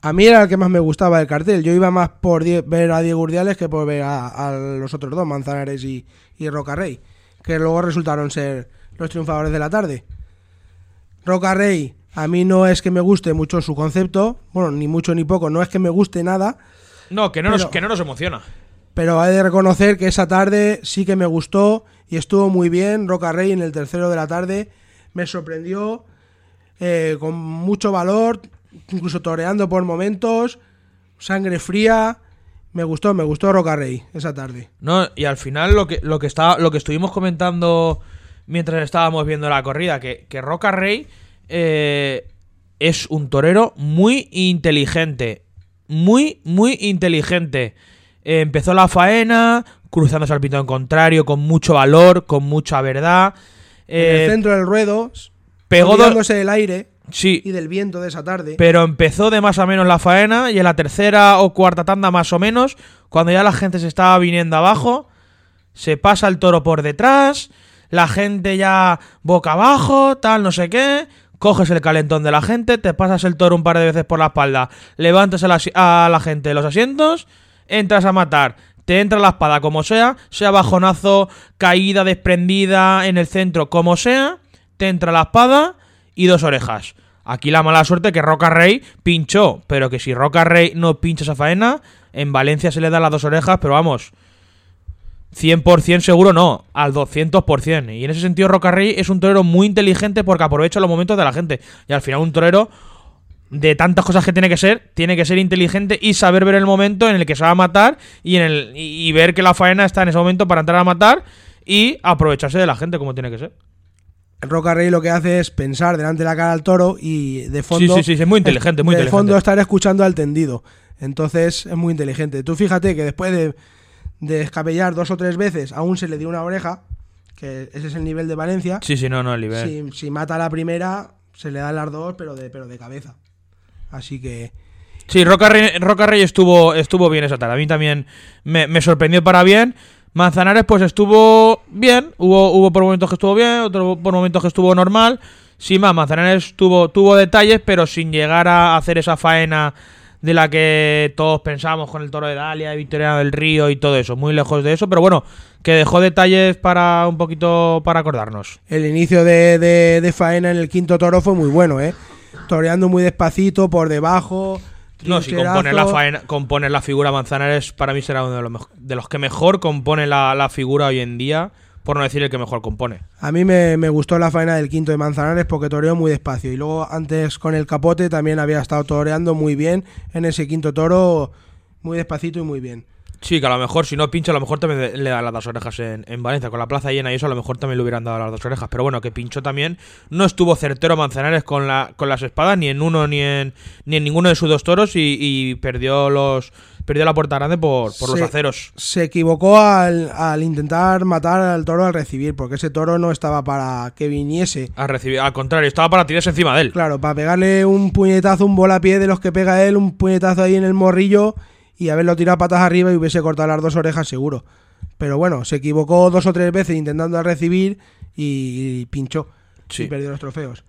A mí era el que más me gustaba del cartel. Yo iba más por ver a Diego Urdiales que por ver a, a los otros dos, Manzanares y, y Rocarrey, que luego resultaron ser los triunfadores de la tarde. Rocarrey, a mí no es que me guste mucho su concepto, bueno, ni mucho ni poco, no es que me guste nada, No, que no, nos, que no nos emociona. Pero he de reconocer que esa tarde sí que me gustó y estuvo muy bien. Rocarrey en el tercero de la tarde me sorprendió eh, con mucho valor, incluso toreando por momentos, sangre fría. Me gustó, me gustó Rocarrey esa tarde. No, y al final lo que, lo que lo que estuvimos comentando mientras estábamos viendo la corrida, que, que Roca Rey eh, es un torero muy inteligente. Muy, muy inteligente. Eh, empezó la faena, cruzándose al pintón contrario, con mucho valor, con mucha verdad. en Eh, el centro del ruedo, pegó del aire Sí, y del viento de esa tarde. pero empezó de más a menos la faena y en la tercera o cuarta tanda más o menos, cuando ya la gente se estaba viniendo abajo, se pasa el toro por detrás, la gente ya boca abajo, tal, no sé qué, coges el calentón de la gente, te pasas el toro un par de veces por la espalda, levantas a la, a la gente de los asientos, entras a matar. Te entra la espada como sea, sea bajonazo, caída, desprendida en el centro, como sea, te entra la espada y dos orejas. Aquí la mala suerte que Roca Rey pinchó, pero que si Roca Rey no pincha esa faena, en Valencia se le da las dos orejas, pero vamos, 100% seguro no, al 200%. Y en ese sentido Roca Rey es un torero muy inteligente porque aprovecha los momentos de la gente. Y al final un torero de tantas cosas que tiene que ser, tiene que ser inteligente y saber ver el momento en el que se va a matar y en el y, y ver que la faena está en ese momento para entrar a matar y aprovecharse de la gente como tiene que ser. El Roca Rey lo que hace es pensar delante de la cara al toro y de fondo. Sí, sí, sí, es muy inteligente, muy de inteligente. fondo estar escuchando al tendido. Entonces es muy inteligente. Tú fíjate que después de, de escabellar dos o tres veces, aún se le dio una oreja, que ese es el nivel de Valencia. Sí, sí, no, no, el nivel. Si, si mata a la primera, se le dan las dos, pero de, pero de cabeza. Así que. Sí, Roca Rey, Roca Rey estuvo, estuvo bien esa tarde. A mí también me, me sorprendió para bien. Manzanares, pues estuvo bien. Hubo, hubo por momentos que estuvo bien, otro por momentos que estuvo normal. Sin más, Manzanares tuvo, tuvo detalles, pero sin llegar a hacer esa faena de la que todos pensamos con el toro de Dalia, Victoriano del Río y todo eso. Muy lejos de eso, pero bueno, que dejó detalles para un poquito para acordarnos. El inicio de, de, de faena en el quinto toro fue muy bueno, ¿eh? Toreando muy despacito, por debajo. No, si componer la, faena, componer la figura Manzanares, para mí será uno de los, de los que mejor compone la, la figura hoy en día, por no decir el que mejor compone. A mí me, me gustó la faena del quinto de Manzanares porque toreó muy despacio. Y luego antes con el capote también había estado toreando muy bien en ese quinto toro, muy despacito y muy bien. Sí, que a lo mejor si no pincha, a lo mejor también le- da las dos orejas en, en Valencia. Con la plaza llena y eso, a lo mejor también le hubieran dado las dos orejas. Pero bueno, que pinchó también. No estuvo certero Manzanares con, la, con las espadas, ni en uno ni en, ni en ninguno de sus dos toros. Y, y perdió los perdió la puerta grande por, por los aceros. Se equivocó al, al intentar matar al toro al recibir, porque ese toro no estaba para que viniese. A recibir, al contrario, estaba para tirarse encima de él. Claro, para pegarle un puñetazo, un volapié de los que pega él, un puñetazo ahí en el morrillo y haberlo tirado patas arriba y hubiese cortado las dos orejas seguro. Pero bueno, se equivocó dos o tres veces intentando recibir y, pinchó. Sí. Y perdió los trofeos.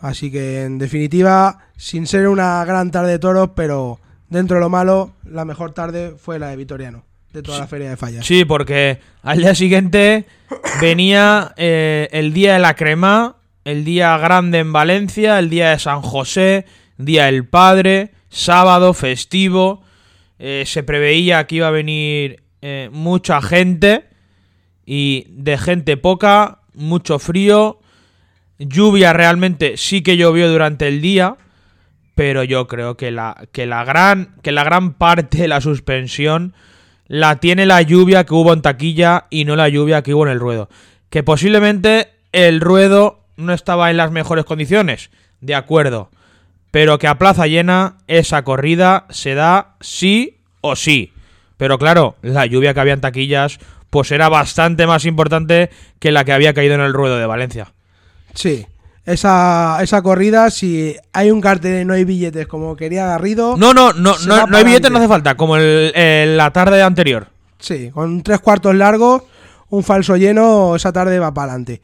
Así que en definitiva, sin ser una gran tarde de toros, pero dentro de lo malo, la mejor tarde fue la de Vitoriano, de toda la feria de fallas. Sí, porque al día siguiente venía eh, el día de la crema, el día grande en Valencia, el día de San José, día del Padre, sábado festivo. Eh, se preveía que iba a venir eh, mucha gente y de gente poca, mucho frío, lluvia realmente sí que llovió durante el día, pero yo creo que la, que la, gran, que la gran parte de la suspensión la tiene la lluvia que hubo en taquilla y no la lluvia que hubo en el ruedo. Que posiblemente el ruedo no estaba en las mejores condiciones, de acuerdo, pero que a plaza llena esa corrida se da sí o sí. Pero claro, la lluvia que había en taquillas pues era bastante más importante que la que había caído en el ruedo de Valencia. Sí. Esa, esa corrida, si hay un cartel y no hay billetes como quería Garrido, No, no, no, no, no hay billetes, no hace falta, como el- el- la tarde anterior. Sí, con tres cuartos largos, un falso lleno, esa tarde va para adelante.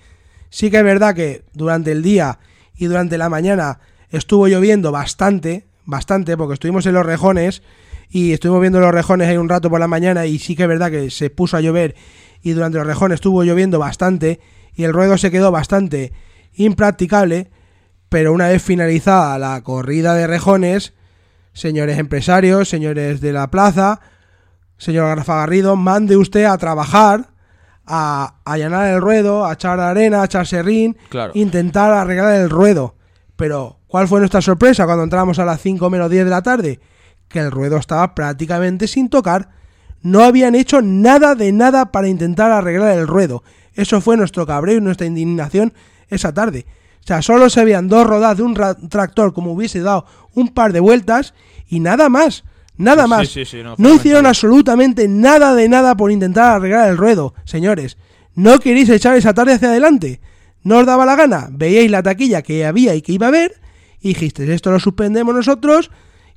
Sí que es verdad que durante el día y durante la mañana estuvo lloviendo bastante, bastante, porque estuvimos en los rejones y estuvimos viendo los rejones ahí un rato por la mañana y sí que es verdad que se puso a llover y durante los rejones estuvo lloviendo bastante y el ruedo se quedó bastante impracticable, pero una vez finalizada la corrida de rejones, señores empresarios, señores de la plaza, señor Garrafa Garrido, mande usted a trabajar, a a allanar el ruedo, a echar arena, a echar serrín, Claro. intentar arreglar el ruedo. Pero, ¿cuál fue nuestra sorpresa cuando entramos a las 5 menos 10 de la tarde? Que el ruedo estaba prácticamente sin tocar. No habían hecho nada de nada para intentar arreglar el ruedo. Eso fue nuestro cabreo y nuestra indignación esa tarde. O sea, solo se veían dos rodadas de un ra- tractor como hubiese dado un par de vueltas y nada más. Nada más. sí, sí, no, hicieron absolutamente nada de nada por intentar arreglar el ruedo. Señores, ¿no queréis echar esa tarde hacia adelante? ¿No os daba la gana? Veíais la taquilla que había y que iba a haber y dijisteis, esto lo suspendemos nosotros,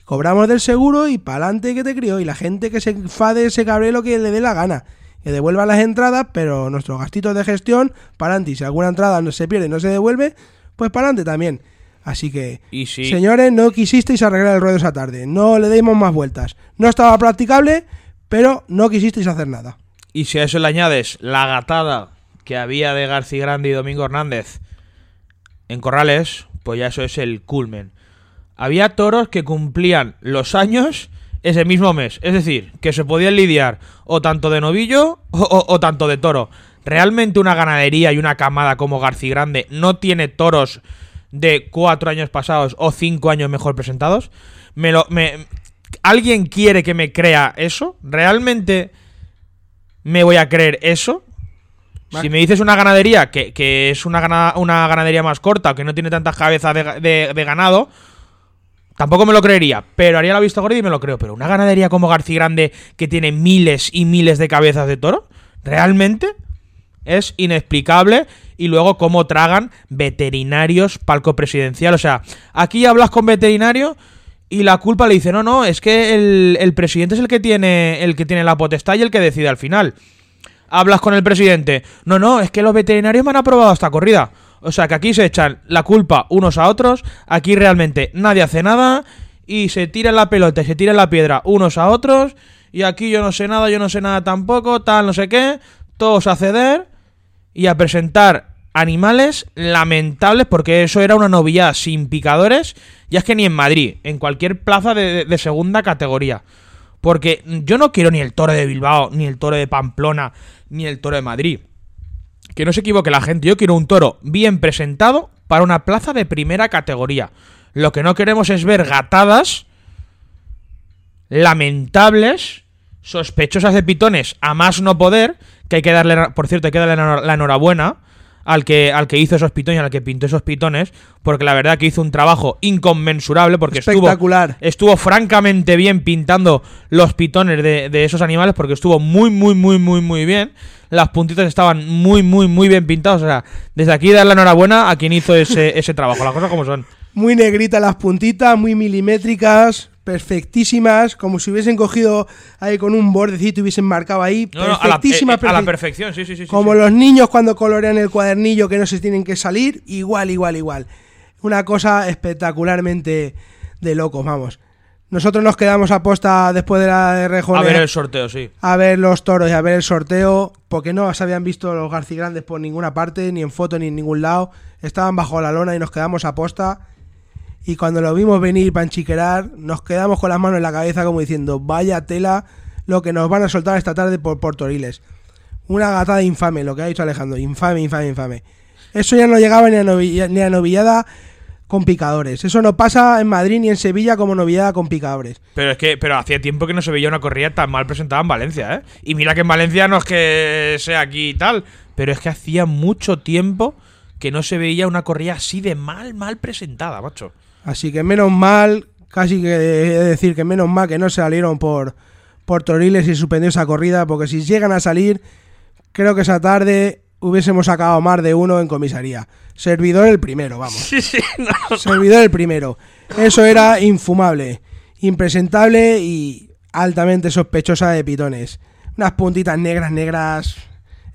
cobramos del seguro y para adelante que te crió. Y la gente que se enfade, se cabre lo que le dé la gana. Que devuelva las entradas, pero nuestros gastitos de gestión, para adelante. Y si alguna entrada no se pierde y no se devuelve, pues para adelante también. Así que, Y sí. señores, no quisisteis arreglar el ruedo esa tarde. No le demos más vueltas. No estaba practicable, pero no quisisteis hacer nada. Y si a eso le añades la gatada que había de García Grande y Domingo Hernández en Corrales, pues ya eso es el culmen. Había toros que cumplían los años ese mismo mes. Es decir, que se podían lidiar o tanto de novillo o, o- tanto de toro. Realmente una ganadería y una camada como García Grande no tiene toros de cuatro años pasados o cinco años mejor presentados. ¿Alguien quiere que me crea eso? ¿Realmente me voy a creer eso? Si me dices una ganadería que, que es una, una ganadería más corta, que no tiene tantas cabezas de- de ganado, tampoco me lo creería. Pero haría la vista gorda y me lo creo. Pero una ganadería como García Grande, que tiene miles y miles de cabezas de toro, ¿realmente? Es inexplicable. Y luego cómo tragan veterinarios palco presidencial. O sea, aquí hablas con veterinario y la culpa le dice, no, no, es que el, el presidente es el que tiene el que tiene la potestad y el que decide al final. Hablas con el presidente, no, no, es que los veterinarios me han aprobado esta corrida. O sea que aquí se echan la culpa unos a otros, aquí realmente nadie hace nada y se tiran la pelota y se tiran la piedra unos a otros y aquí yo no sé nada, yo no sé nada tampoco, tal, no sé qué, todos a ceder y a presentar animales lamentables porque eso era una novillada sin picadores, ya es que ni en Madrid, en cualquier plaza de segunda categoría. Porque yo no quiero ni el toro de Bilbao, ni el toro de Pamplona, ni el toro de Madrid. Que no se equivoque la gente, yo quiero un toro bien presentado para una plaza de primera categoría. Lo que no queremos es ver gatadas lamentables, sospechosas de pitones a más no poder, que hay que darle, por cierto, hay que darle la enhor- la enhorabuena al que, al que hizo esos pitones, al que pintó esos pitones, porque la verdad que hizo un trabajo inconmensurable, porque estuvo, Espectacular. estuvo francamente bien pintando los pitones de, de esos animales, porque estuvo muy, muy, muy, muy, muy bien. Las puntitas estaban muy, muy, muy bien pintadas. O sea, desde aquí dar la enhorabuena a quien hizo ese, ese trabajo, las cosas como son. Muy negritas las puntitas, muy milimétricas, perfectísimas, como si hubiesen cogido ahí con un bordecito y hubiesen marcado ahí. No, no, a, la, perfectísimas, eh, eh, a la perfec- perfección, sí, sí, sí. Como sí. los niños cuando colorean el cuadernillo que no se tienen que salir, igual, igual, igual. Una cosa espectacularmente de locos, vamos. Nosotros nos quedamos a posta después de la de Rejón A ver el sorteo, sí. a ver los toros y a ver el sorteo, porque no se habían visto los Garcigrandes por ninguna parte, ni en foto ni en ningún lado. Estaban bajo la lona y nos quedamos a posta. Y cuando lo vimos venir para enchiquerar, nos quedamos con las manos en la cabeza como diciendo, vaya tela lo que nos van a soltar esta tarde por, por Toriles. Una gatada infame, lo que ha dicho Alejandro, infame, infame, infame. Eso ya no llegaba ni a, ni a novillada con picadores. Eso no pasa en Madrid ni en Sevilla como novillada con picadores. Pero es que pero hacía tiempo que no se veía una corrida tan mal presentada en Valencia, ¿eh? Y mira que en Valencia no es que sea aquí y tal, pero es que hacía mucho tiempo que no se veía una corrida así de mal, mal presentada, macho. Así que menos mal, casi que he de decir que menos mal que no salieron por, por Toriles y suspendió esa corrida, porque si llegan a salir, creo que esa tarde hubiésemos sacado más de uno en comisaría. Servidor el primero, vamos. Sí, sí, no. Servidor el primero. Eso era infumable, impresentable y altamente sospechosa de pitones. Unas puntitas negras, negras,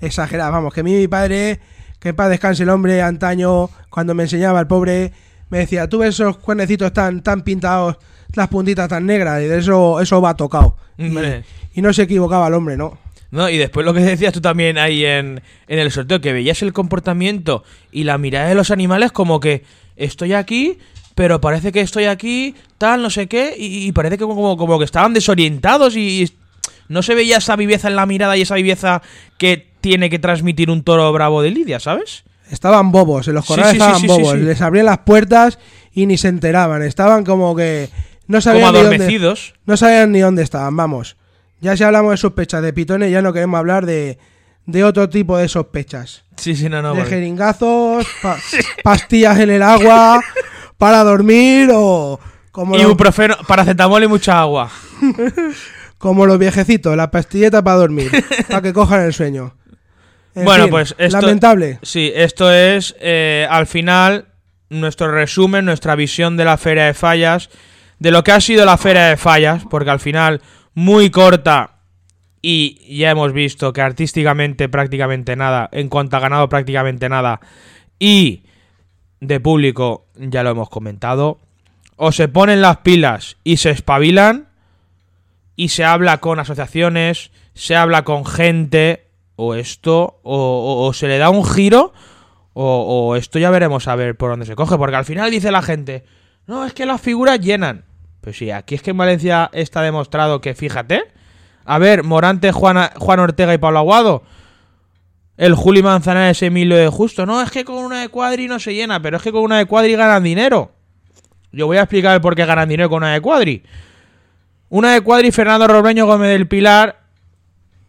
exageradas. Vamos, que a mí mi padre, que en paz descanse el hombre, antaño, cuando me enseñaba el pobre, me decía, tú ves esos cuernecitos tan, tan pintados, las puntitas tan negras, y de eso, eso va tocado. Y, no se equivocaba el hombre, ¿no? No, y después lo que decías tú también ahí en, en el sorteo, que veías el comportamiento y la mirada de los animales como que estoy aquí, pero parece que estoy aquí, tal, no sé qué, y, y parece que como, como que estaban desorientados y, y no se veía esa viveza en la mirada y esa viveza que tiene que transmitir un toro bravo de Lidia, ¿sabes? Estaban bobos, en los corrales sí, sí, estaban sí, bobos. Les abrían las puertas y ni se enteraban. Estaban como que no Como sabían ni dónde, adormecidos. no sabían ni dónde estaban, vamos. Ya si hablamos de sospechas de pitones, ya no queremos hablar de, de otro tipo de sospechas. Sí, sí, no, no. de jeringazos, pa- pastillas en el agua para dormir o como, los, Ibuprofeno, paracetamol y mucha agua. como los viejecitos, la pastilleta para dormir, para que cojan el sueño. En Bueno, fin, pues esto- lamentable. Sí, esto es eh, al final nuestro resumen, nuestra visión de la Feria de Fallas, de lo que ha sido la Feria de Fallas, porque al final muy corta y ya hemos visto que artísticamente prácticamente nada, en cuanto a ganado prácticamente nada y de público ya lo hemos comentado, o se ponen las pilas y se espabilan y se habla con asociaciones, se habla con gente, o esto, o, o- se le da un giro, o, o esto ya veremos a ver por dónde se coge, porque al final dice la gente, no, es que las figuras llenan. Pues sí, aquí es que en Valencia está demostrado que, fíjate, a ver, Morante, Juana- Juan Ortega y Pablo Aguado, El Juli Manzanares Emilio de Justo. No, es que con una de cuadri no se llena, pero es que con una de cuadri ganan dinero. Yo voy a explicar por qué ganan dinero con una de cuadri. Una de cuadri, Fernando Robleño Gómez del Pilar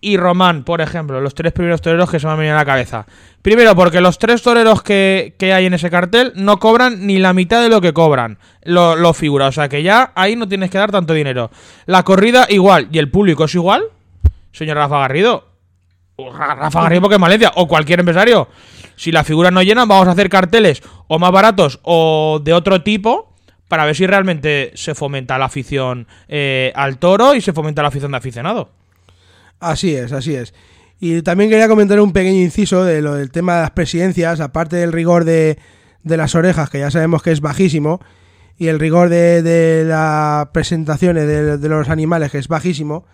y Román, por ejemplo, los tres primeros toreros que se me han venido a la cabeza. Primero, porque los tres toreros que, que hay en ese cartel no cobran ni la mitad de lo que cobran los lo figuras. O sea que ya ahí no tienes que dar tanto dinero. La corrida igual y el público es igual. Señor Rafa Garrido. Rafa Garrido porque es Valencia. O cualquier empresario. Si las figuras no llenan, vamos a hacer carteles o más baratos o de otro tipo para ver si realmente se fomenta la afición eh, al toro y se fomenta la afición de aficionado. Así es, así es. Y también quería comentar un pequeño inciso de lo del tema de las presidencias, aparte del rigor de, de las orejas, que ya sabemos que es bajísimo, y el rigor de, de las presentaciones de, de los animales, que es bajísimo.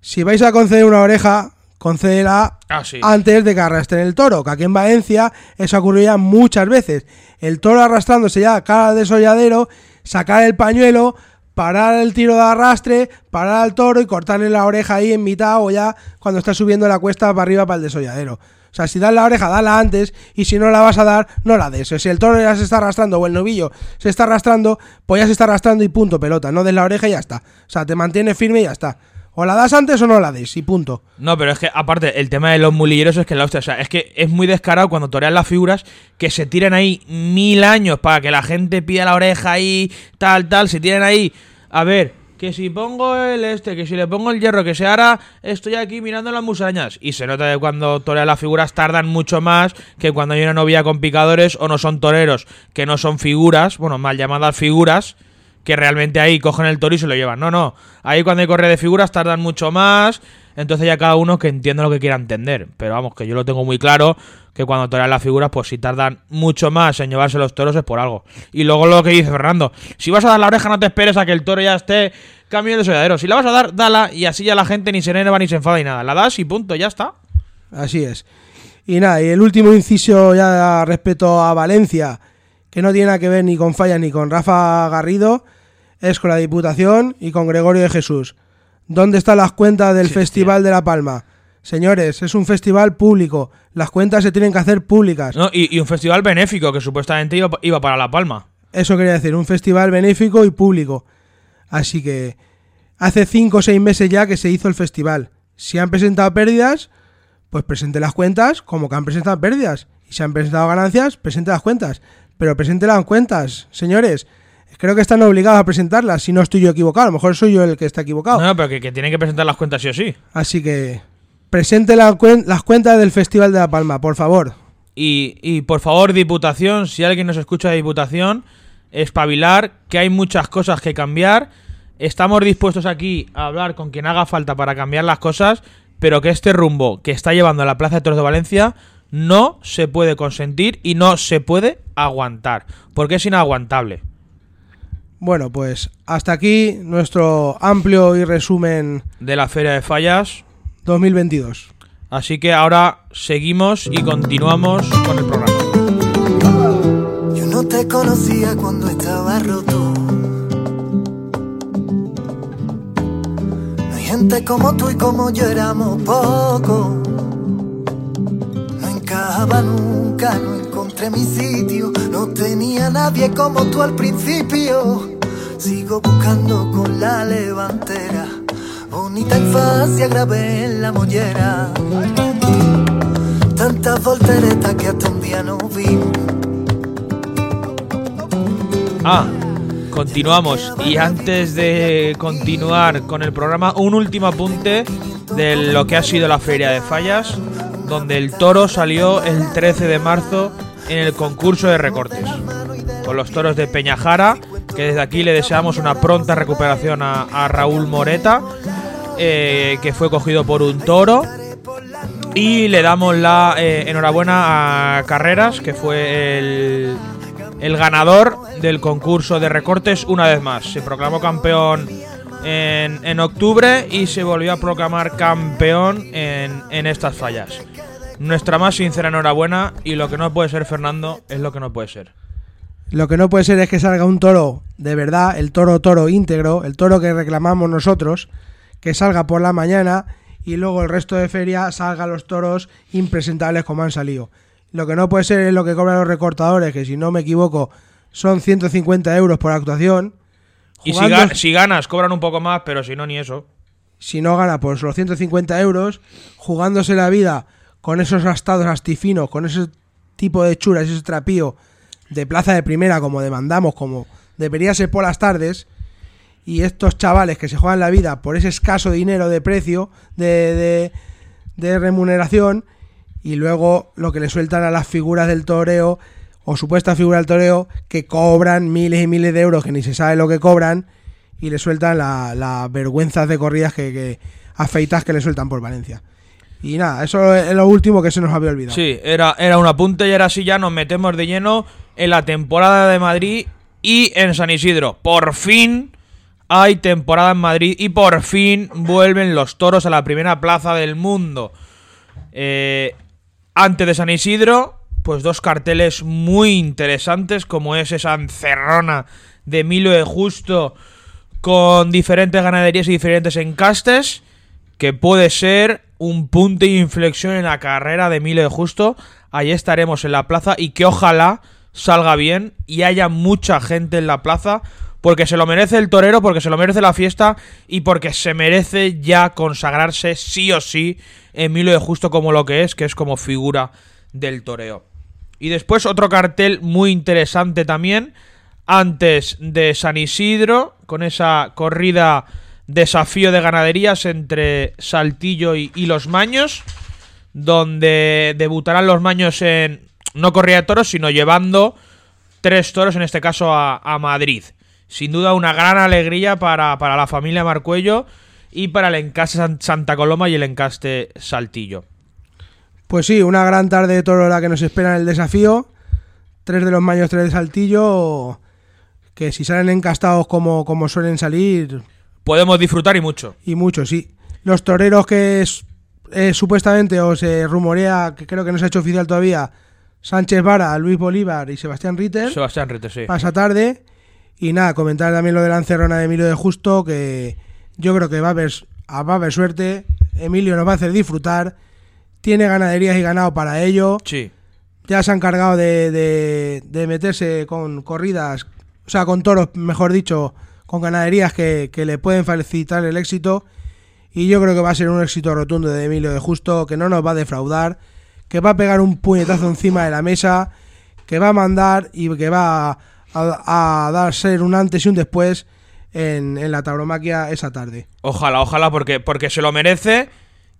Si vais a conceder una oreja, concédela Ah, sí. antes de que arrastren el toro, que aquí en Valencia eso ocurrió ya muchas veces. El toro arrastrándose ya a cara de desolladero, sacar el pañuelo, parar el tiro de arrastre, parar al toro y cortarle la oreja ahí en mitad o ya cuando está subiendo la cuesta para arriba para el desolladero. O sea, si das la oreja, dala antes y si no la vas a dar, no la des. Si el toro ya se está arrastrando o el novillo se está arrastrando, pues ya se está arrastrando y punto pelota. No des la oreja y ya está. O sea, te mantienes firme y ya está. O la das antes o no la des y punto. No, pero es que aparte, el tema de los mulilleros es que la hostia, o sea, es que es muy descarado cuando torean las figuras que se tiran ahí mil años para que la gente pida la oreja ahí, tal, tal, se tiran ahí. A ver, que si pongo el este, que si le pongo el hierro, que si ahora estoy aquí mirando las musarañas. Y se nota que cuando torean las figuras tardan mucho más que cuando hay una novia con picadores o no son toreros, que no son figuras, bueno, mal llamadas figuras que realmente ahí cogen el toro y se lo llevan. No, no. Ahí cuando hay correa de figuras tardan mucho más. Entonces ya cada uno que entienda lo que quiera entender. Pero vamos, que yo lo tengo muy claro. Que cuando torean las figuras, pues si tardan mucho más en llevarse los toros es por algo. Y luego lo que dice Fernando. Si vas a dar la oreja, no te esperes a que el toro ya esté cambio de solladero. Si la vas a dar, dala. Y así ya la gente ni se enerva ni se enfada ni nada. La das y punto, ya está. Así es. Y nada, y el último inciso ya respecto a Valencia, que no tiene nada que ver ni con Falla ni con Rafa Garrido, es con la Diputación y con Gregorio de Jesús. ¿Dónde están las cuentas del Sí, Festival de La Palma? Señores, es un festival público. Las cuentas se tienen que hacer públicas. No, y, y un festival benéfico que supuestamente iba, iba para La Palma. Eso quería decir, un festival benéfico y público. Así que hace cinco o seis meses ya que se hizo el festival. Si han presentado pérdidas, pues presente las cuentas como que han presentado pérdidas. Y si han presentado ganancias, presente las cuentas. Pero presente las cuentas, señores. Creo que están obligados a presentarlas, si no estoy yo equivocado. A lo mejor soy yo el que está equivocado. No, pero que, que tienen que presentar las cuentas sí o sí. Así que presente la cuen- las cuentas del Festival de La Palma, por favor. Y, y por favor, Diputación, si alguien nos escucha de Diputación, espabilar, que hay muchas cosas que cambiar. Estamos dispuestos aquí a hablar con quien haga falta para cambiar las cosas, pero que este rumbo que está llevando la Plaza de Toros de Valencia no se puede consentir y no se puede aguantar, porque es inaguantable. Bueno, pues hasta aquí nuestro amplio y resumen De la Feria de Fallas. 2022. Así que ahora seguimos y continuamos con el programa. Yo no te conocía cuando estaba roto. No hay gente como tú y como yo éramos pocos. No encajaba nunca, no encontré mi sitio. No tenía nadie como tú al principio. Sigo buscando con la levantera. Bonita infancia grabé en la mollera. Tantas volteretas que hasta un día no vimos. Ah, continuamos. Y antes de continuar con el programa, un último apunte de lo que ha sido la Feria de Fallas, donde el toro salió el 13 de marzo en el concurso de recortes. Con los toros de Peñajara, que desde aquí le deseamos una pronta recuperación a, Raúl Moreta, eh, que fue cogido por un toro. Y le damos la eh, enhorabuena a Carreras, que fue el, el ganador del concurso de recortes una vez más. Se proclamó campeón en, octubre y se volvió a proclamar campeón en, en estas fallas. Nuestra más sincera enhorabuena y lo que no puede ser Fernando es lo que no puede ser. Lo que no puede ser es que salga un toro de verdad, el toro toro íntegro, el toro que reclamamos nosotros, que salga por la mañana y luego el resto de feria salgan los toros impresentables como han salido. Lo que no puede ser es lo que cobran los recortadores, que si no me equivoco son 150 euros por actuación. Y si, Jugando- ga- si ganas, cobran un poco más, pero si no, ni eso. si no gana pues los 150 euros, jugándose la vida con esos astados astifinos, con ese tipo de churas, ese trapío de plaza de primera, como demandamos, como debería ser por las tardes, y estos chavales que se juegan la vida por ese escaso dinero de precio, de, de, de remuneración, y luego lo que le sueltan a las figuras del toreo, o supuesta figura del toreo, que cobran miles y miles de euros, que ni se sabe lo que cobran, y le sueltan las la vergüenzas de corridas que, que afeitas que le sueltan por Valencia. Y nada, eso es lo último que se nos había olvidado. Sí, era, era un apunte y ahora sí ya nos metemos de lleno en la temporada de Madrid y en San Isidro. Por fin hay temporada en Madrid y por fin vuelven los toros a la primera plaza del mundo. Eh, antes de San Isidro, pues dos carteles muy interesantes, como es esa encerrona de Emilio de Justo con diferentes ganaderías y diferentes encastes, que puede ser un punto de inflexión en la carrera de Emilio de Justo. Ahí estaremos en la plaza y que ojalá salga bien y haya mucha gente en la plaza. Porque se lo merece el torero, porque se lo merece la fiesta y porque se merece ya consagrarse sí o sí Emilio de Justo como lo que es, que es como figura del toreo. Y después otro cartel muy interesante también, antes de San Isidro, con esa corrida desafío de ganaderías entre Saltillo y, Los Maños, donde debutarán los Maños en no corrida de toros, sino llevando tres toros, en este caso a, Madrid. Sin duda una gran alegría para, para la familia Marcuello y para el encaste San- Santa Coloma y el encaste Saltillo. Pues sí, una gran tarde de toro la que nos espera en el desafío. Tres de los maños, tres de saltillo. Que si salen encastados como, como suelen salir, Podemos disfrutar y mucho. y mucho, sí. Los toreros que es- eh, supuestamente o se rumorea, que creo que no se ha hecho oficial todavía, Sánchez Vara, Luis Bolívar y Sebastián Ritter, Sebastián Rete, sí. pasa tarde. Y nada, comentar también lo de la encerrona de Emilio de Justo, que yo creo que va a haber, va a haber suerte. Emilio nos va a hacer disfrutar. Tiene ganaderías y ganado para ello. Sí. Ya se han encargado de, de- de meterse con corridas, o sea, con toros, mejor dicho, con ganaderías que, que le pueden facilitar el éxito. Y yo creo que va a ser un éxito rotundo de Emilio de Justo, que no nos va a defraudar, que va a pegar un puñetazo encima de la mesa, que va a mandar y que va a, a- a dar ser un antes y un después en, en la tauromaquia esa tarde. Ojalá, ojalá, porque, porque se lo merece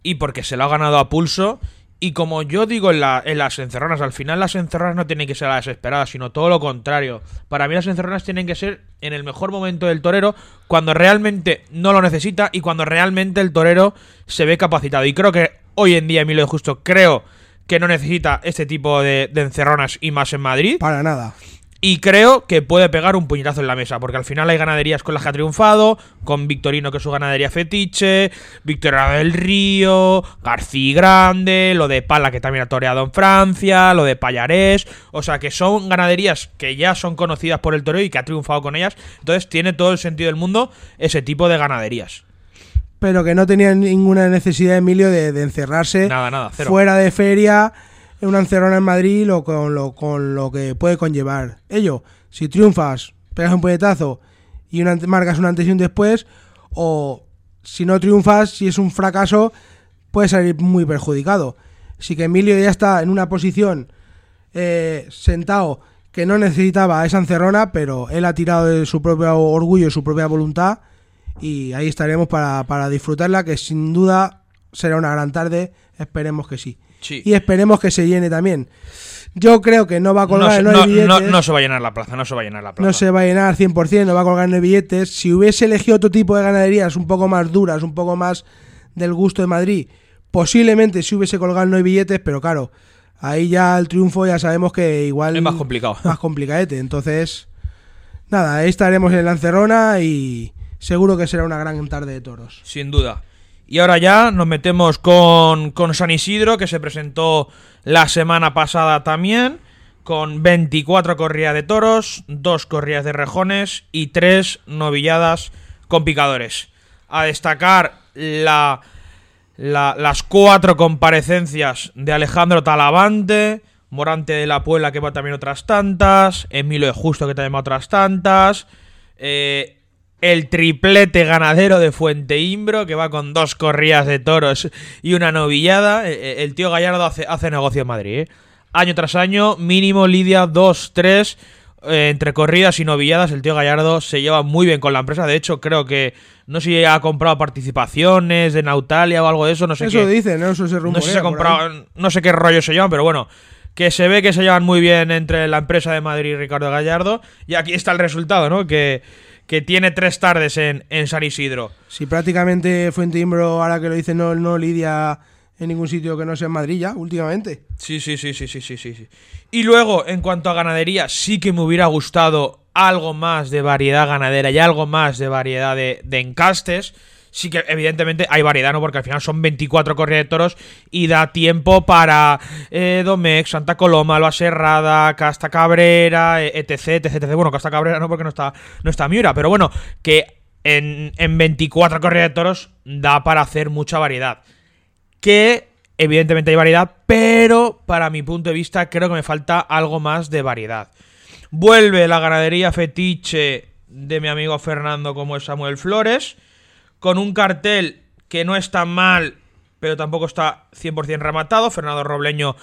y porque se lo ha ganado a pulso. Y como yo digo en, la- en las encerronas, al final las encerronas no tienen que ser a la desesperada, sino todo lo contrario. Para mí las encerronas tienen que ser en el mejor momento del torero, cuando realmente no lo necesita y cuando realmente el torero se ve capacitado. Y creo que hoy en día Emilio de Justo creo que no necesita este tipo de, de encerronas y más en Madrid. Para nada. Y creo que puede pegar un puñetazo en la mesa, porque al final hay ganaderías con las que ha triunfado, con Victorino que es su ganadería fetiche, Victoria del Río, García Grande, lo de Pala que también ha toreado en Francia, lo de Payarés, o sea que son ganaderías que ya son conocidas por el toreo y que ha triunfado con ellas, entonces tiene todo el sentido del mundo ese tipo de ganaderías. pero que no tenía ninguna necesidad Emilio de, de encerrarse Nada, nada, fuera de feria en una encerrona en Madrid lo, con, lo, con lo que puede conllevar ello. Si triunfas, pegas un puñetazo y una, marcas un antes y un después, o si no triunfas, si es un fracaso, puede salir muy perjudicado. Así que Emilio ya está en una posición eh, sentado que no necesitaba esa encerrona, pero él ha tirado de su propio orgullo y su propia voluntad y ahí estaremos para, para disfrutarla, que sin duda será una gran tarde, esperemos que sí. Sí. Y esperemos que se llene también. Yo creo que no va a colgar, no, no- billetes, no- no se va a llenar la plaza, no se va a llenar la plaza. no se va a llenar 100%, no va a colgar en billetes. Si hubiese elegido otro tipo de ganaderías un poco más duras, un poco más del gusto de Madrid, posiblemente sí hubiese colgado no hay billetes, pero claro, ahí ya el triunfo ya sabemos que igual Es más complicado. más complicadete. Entonces, nada, ahí estaremos en Lancerona y seguro que será una gran tarde de toros. Sin duda. Y ahora ya nos metemos con, con San Isidro, que se presentó la semana pasada también, con 24 corridas de toros, 2 corridas de rejones y 3 novilladas con picadores. A destacar la, la- las cuatro comparecencias de Alejandro Talavante, Morante de la Puebla que va también otras tantas, Emilio de Justo que también va otras tantas, eh, el triplete ganadero de Fuente Imbro que va con dos corridas de toros y una novillada. Eh, eh, El tío Gallardo hace, hace negocio en Madrid. ¿eh? Año tras año, mínimo Lidia 2, 3. eh, entre corridas y novilladas, el tío Gallardo se lleva muy bien con la empresa. De hecho, creo que no sé si ha comprado participaciones de Nautalia o algo de eso. No sé Eso qué. dicen, ¿no? Eso se rumorea. No sé si se ha por ahí. comprado, no sé qué rollo se llaman, pero bueno, que se ve que se llevan muy bien entre la empresa de Madrid y Ricardo Gallardo. Y aquí está el resultado, ¿no? Que, que tiene tres tardes en, en San Isidro. Si prácticamente Fuente Imbro, ahora que lo dice, no, no lidia en ningún sitio que no sea en Madrid ya, últimamente. Sí, sí, sí, sí, sí, sí, sí. sí. Y luego, en cuanto a ganadería, sí que me hubiera gustado algo más de variedad ganadera y algo más de variedad de, de encastes. Sí que evidentemente hay variedad, ¿no? Porque al final son 24 corridas de toros y da tiempo para eh, Santa Coloma, Alba Serrada, Casta Cabrera, eh, etc, etc, etc. Bueno, Casta Cabrera no porque no está, no está Miura, pero bueno, que en, en 24 corridas de toros da para hacer mucha variedad que evidentemente hay variedad, pero para mi punto de vista creo que me falta algo más de variedad. Vuelve la ganadería fetiche de mi amigo Fernando como es Samuel Flores, con un cartel que no está mal, pero tampoco está 100% rematado. Fernando Robleño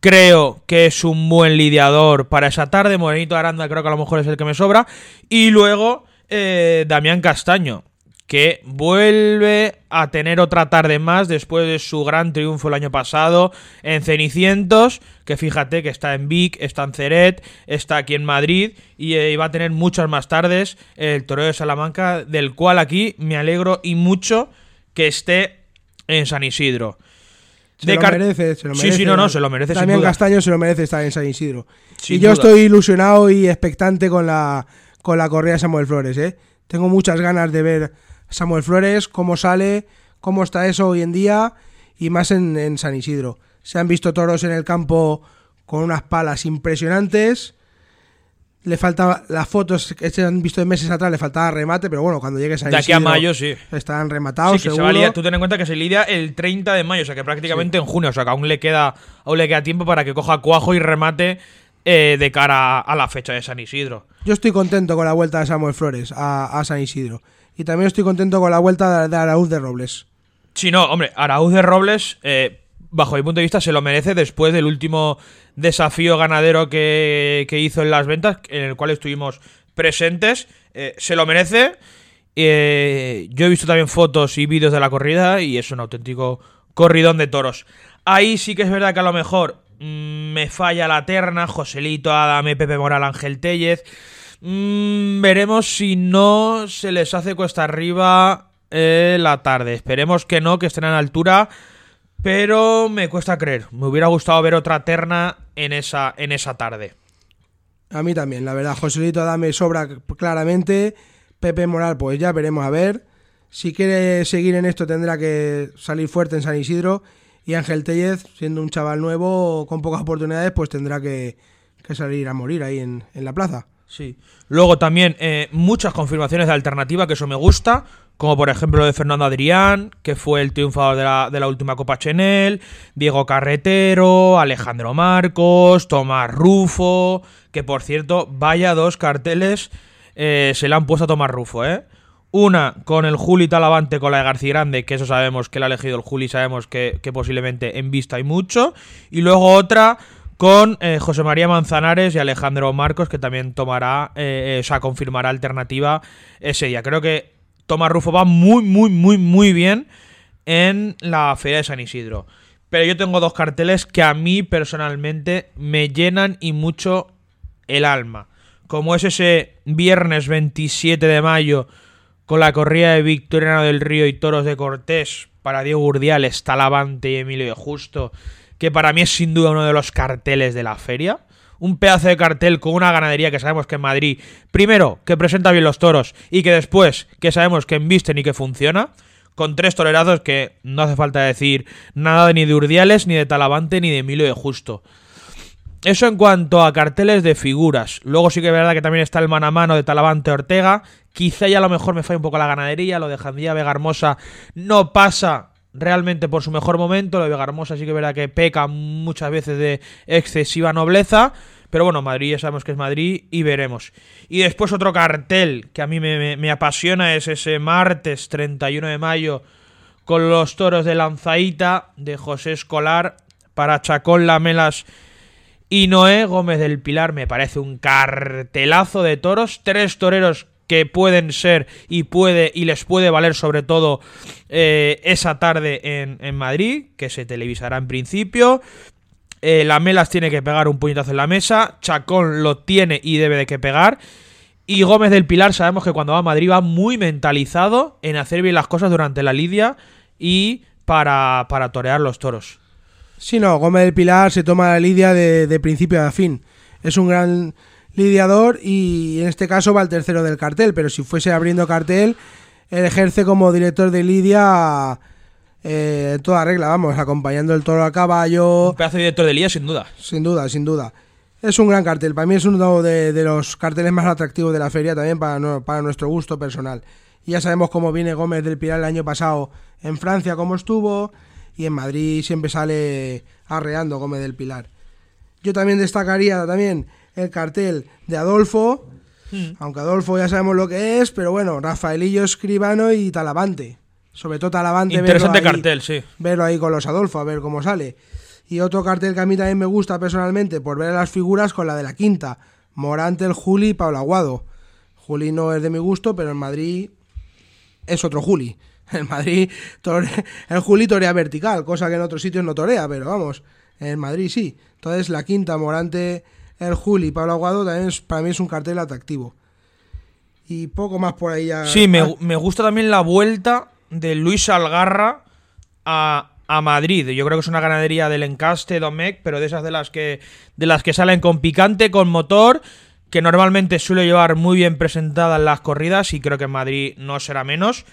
creo que es un buen lidiador para esa tarde. Morenito Aranda creo que a lo mejor es el que me sobra. Y luego eh, Damián Castaño, que vuelve a tener otra tarde más después de su gran triunfo el año pasado en Cenicientos, que fíjate que está en Vic, está en Ceret, está aquí en Madrid y eh, va a tener muchas más tardes el Toreo de Salamanca, del cual aquí me alegro y mucho que esté en San Isidro. Se lo merece, se lo Sí, merece. sí, no, no, se lo merece sin También duda. Castaño se lo merece estar en San Isidro. Sin y yo duda. estoy ilusionado y expectante con la, con la corrida de Samuel Flores, ¿eh? Tengo muchas ganas de ver Samuel Flores, cómo sale, cómo está eso hoy en día y más en, en San Isidro. Se han visto toros en el campo con unas palas impresionantes. Le falta las fotos que se han visto de meses atrás, le faltaba remate, pero bueno, cuando llegue San De aquí a Isidro mayo, sí. estarán rematados. Sí, que se va a. Tú ten en cuenta que se lidia el 30 de mayo, o sea que prácticamente en junio, o sea que aún le queda, aún le queda tiempo para que coja cuajo y remate eh, de cara a la fecha de San Isidro. Yo estoy contento con la vuelta de Samuel Flores a, a San Isidro. Y también estoy contento con la vuelta de, Araúz de Robles. Si no, hombre, Araúz de Robles, eh, bajo mi punto de vista, se lo merece después del último desafío ganadero que, que hizo en las ventas, en el cual estuvimos presentes. Eh, se lo merece. Eh, yo he visto también fotos y vídeos de la corrida y es un auténtico corridón de toros. Ahí sí que es verdad que a lo mejor mm, me falla la terna, Joselito, Adame, Pepe Moral, Ángel Tellez. Mm, veremos si no se les hace cuesta arriba eh, la tarde. Esperemos que no, que estén a la altura. Pero me cuesta creer. Me hubiera gustado ver otra terna en esa, en esa tarde. A mí también, la verdad. Joselito Adame sobra claramente. Pepe Moral, pues ya veremos a ver. Si quiere seguir en esto tendrá que salir fuerte en San Isidro. Y Ángel Tellez, siendo un chaval nuevo con pocas oportunidades, pues tendrá que, que salir a morir ahí en, en la plaza. Sí. Luego también eh, muchas confirmaciones de alternativa, que eso me gusta. Como por ejemplo lo de Fernando Adrián, que fue el triunfador de la, la última Copa Chenel. Diego Carretero, Alejandro Marcos, Tomás Rufo. Que por cierto, vaya dos carteles eh, se le han puesto a Tomás Rufo, ¿eh? Una con el Juli Talavante con la de García Grande, que eso sabemos que lo ha elegido el Juli, sabemos que posiblemente en vista hay mucho. Y luego otra con eh, José María Manzanares y Alejandro Marcos, que también tomará, eh, eh, o sea, confirmará alternativa ese día. Creo que Tomás Rufo va muy, muy, muy, muy bien en la Feria de San Isidro. Pero yo tengo dos carteles que a mí personalmente me llenan y mucho el alma. Como es ese viernes 27 de mayo con la corrida de Victoriano del Río y Toros de Cortés para Diego Urdiales, Talavante y Emilio de Justo, que para mí es sin duda uno de los carteles de la feria. Un pedazo de cartel con una ganadería que sabemos que en Madrid, primero, que presenta bien los toros y que después, que sabemos que embisten y que funciona. Con tres tolerazos que no hace falta decir nada ni de Urdiales, ni de Talavante, ni de Emilio de Justo. Eso en cuanto a carteles de figuras. Luego sí que es verdad que también está el mano a mano de Talavante Ortega. Quizá ya a lo mejor me falla un poco la ganadería. Lo de Jandía Vega Hermosa no pasa realmente por su mejor momento. De Vega Hermosa sí que verdad que peca muchas veces de excesiva nobleza. Pero bueno, Madrid ya sabemos que es Madrid y veremos. Y después otro cartel que a mí me, me- apasiona es ese martes 31 de mayo con los toros de Lanzaíta de José Escolar para Chacón Lamelas y Noé Gómez del Pilar. Me parece un cartelazo de toros. Tres toreros que pueden ser y puede y les puede valer sobre todo eh, esa tarde en, en Madrid, que se televisará en principio. Eh, Lamelas tiene que pegar un puñetazo en la mesa. Chacón lo tiene y debe de que pegar. Y Gómez del Pilar sabemos que cuando va a Madrid va muy mentalizado en hacer bien las cosas durante la lidia y para, para torear los toros. Sí, no, Gómez del Pilar se toma la lidia de, de principio a fin. Es un gran lidiador y en este caso va el tercero del cartel, pero si fuese abriendo cartel, él ejerce como director de lidia eh, en toda regla, vamos, acompañando el toro a caballo, Un pedazo de director de lidia, sin duda. sin duda, sin duda. Es un gran cartel, para mí es uno de, de los carteles más atractivos de la feria también para, no- para nuestro gusto personal. Y ya sabemos cómo viene Gómez del Pilar el año pasado en Francia, cómo estuvo, y en Madrid siempre sale arreando Gómez del Pilar. Yo también destacaría también el cartel de Adolfo, aunque Adolfo ya sabemos lo que es, pero bueno, Rafaelillo Escribano y Talavante. Sobre todo Talavante. verlo Interesante ahí- cartel, sí. verlo ahí con los Adolfo, a ver cómo sale. Y otro cartel que a mí también me gusta personalmente por ver las figuras con la de la quinta. Morante, el Juli y Pablo Aguado. Juli no es de mi gusto, pero en Madrid es otro Juli. En Madrid tore- el Juli torea vertical, cosa que en otros sitios no torea, pero vamos, en Madrid sí. Entonces la quinta, Morante, el Juli y Pablo Aguado también es- para mí es un cartel atractivo. Y poco más por ahí ya. Sí, me, Ah, me gusta también la vuelta de Luis Algarra a, a Madrid. Yo creo que es una ganadería del encaste Domecq, pero de esas de las que de las que salen con picante, con motor, que normalmente suele llevar muy bien presentadas las corridas y creo que en Madrid no será menos.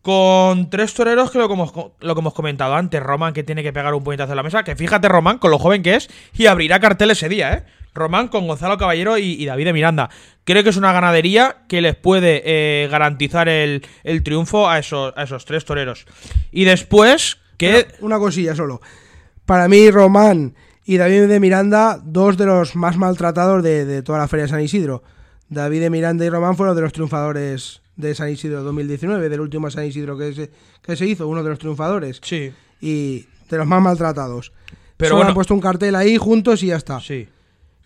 Con tres toreros que lo que, hemos, lo que hemos comentado antes, Román que tiene que pegar un puñetazo en la mesa, que fíjate Román con lo joven que es y abrirá cartel ese día, ¿eh? Román con Gonzalo Caballero y, y David de Miranda. Creo que es una ganadería que les puede eh, garantizar el, el triunfo a esos, a esos tres toreros. Y después, que... Una cosilla solo. Para mí, Román y David de Miranda, dos de los más maltratados de, de toda la Feria de San Isidro. David de Miranda y Román fueron de los triunfadores de San Isidro 2019, del último San Isidro que se, que se hizo, uno de los triunfadores. Sí, Y de los más maltratados. Pero Solo bueno- han puesto un cartel ahí juntos y ya está. sí.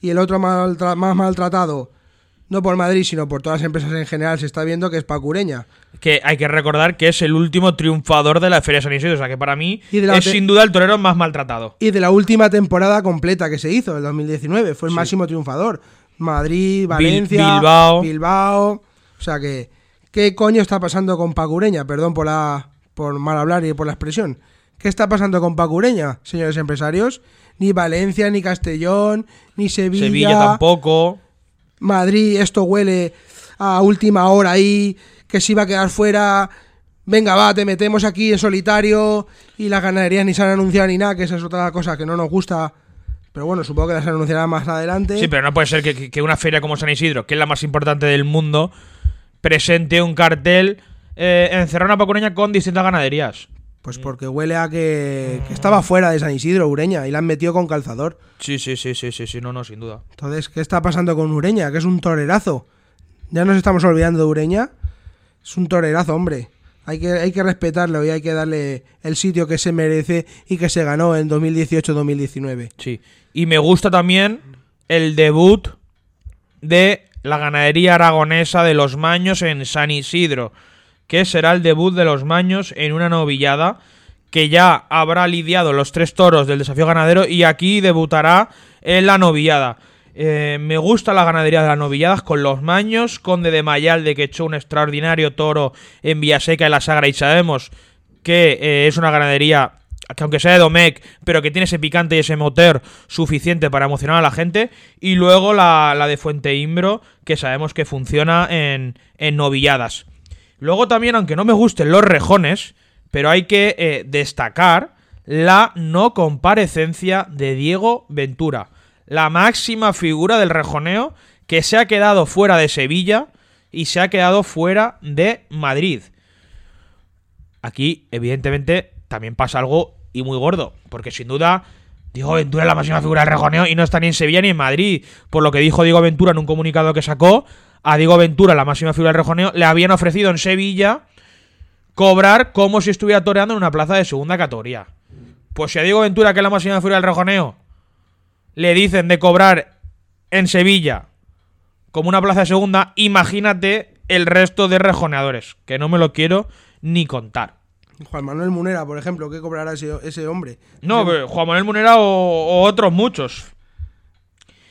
Y el otro más maltratado, no por Madrid, sino por todas las empresas en general, se está viendo que es Pacureña. Que hay que recordar que es el último triunfador de la Feria de San Isidro. O sea que para mí Y de la es sin duda el torero más maltratado. Y de la última temporada completa que se hizo, el 2019, fue el máximo triunfador. Madrid, Valencia, Bilbao. Bilbao. O sea que, ¿qué coño está pasando con Pacureña? Perdón por la por mal hablar y por la expresión. ¿Qué está pasando con Pacureña, señores empresarios? Ni Valencia, ni Castellón, ni Sevilla, Sevilla tampoco. Madrid, esto huele a última hora ahí, que se iba a quedar fuera. Venga, va, te metemos aquí en solitario y las ganaderías ni se han anunciado ni nada, que esa es otra cosa que no nos gusta. Pero bueno, supongo que las anunciarán más adelante. Sí, pero no puede ser que, que- una feria como San Isidro, que es la más importante del mundo, presente un cartel eh, en Pacureña con distintas ganaderías. Pues porque huele a que, que estaba fuera de San Isidro, Ureña, y la han metido con calzador. Sí, sí, sí, sí, sí, sí, no, no, sin duda. Entonces, ¿qué está pasando con Ureña? Que es un torerazo. Ya nos estamos olvidando de Ureña. Es un torerazo, hombre. Hay que, hay que respetarlo y hay que darle el sitio que se merece y que se ganó en 2018-2019. Sí. Y me gusta también el debut de la ganadería aragonesa de los Maños en San Isidro, que será el debut de los Maños en una novillada que ya habrá lidiado los tres toros del desafío ganadero y aquí debutará en la novillada. Eh, me gusta la ganadería de las novilladas con los Maños, Conde de Mayalde que echó un extraordinario toro en Villaseca en la Sagra y sabemos que eh, es una ganadería que aunque sea de Domecq, pero que tiene ese picante y ese motor suficiente para emocionar a la gente. Y luego la, la de Fuente Imbro, que sabemos que funciona en, en novilladas. Luego también, aunque no me gusten los rejones, pero hay que eh, destacar la no comparecencia de Diego Ventura, la máxima figura del rejoneo que se ha quedado fuera de Sevilla y se ha quedado fuera de Madrid. Aquí, evidentemente, también pasa algo y muy gordo, porque sin duda Diego Ventura es la máxima figura del rejoneo y no está ni en Sevilla ni en Madrid. Por lo que dijo Diego Ventura en un comunicado que sacó, a Diego Ventura, la máxima figura del rejoneo, le habían ofrecido en Sevilla cobrar como si estuviera toreando en una plaza de segunda categoría. Pues si a Diego Ventura, que es la máxima figura del rejoneo, le dicen de cobrar en Sevilla como una plaza de segunda, imagínate el resto de rejoneadores, que no me lo quiero ni contar. Juan Manuel Munera, por ejemplo, ¿qué cobrará ese, ese hombre? No, pero Juan Manuel Munera o, o otros muchos.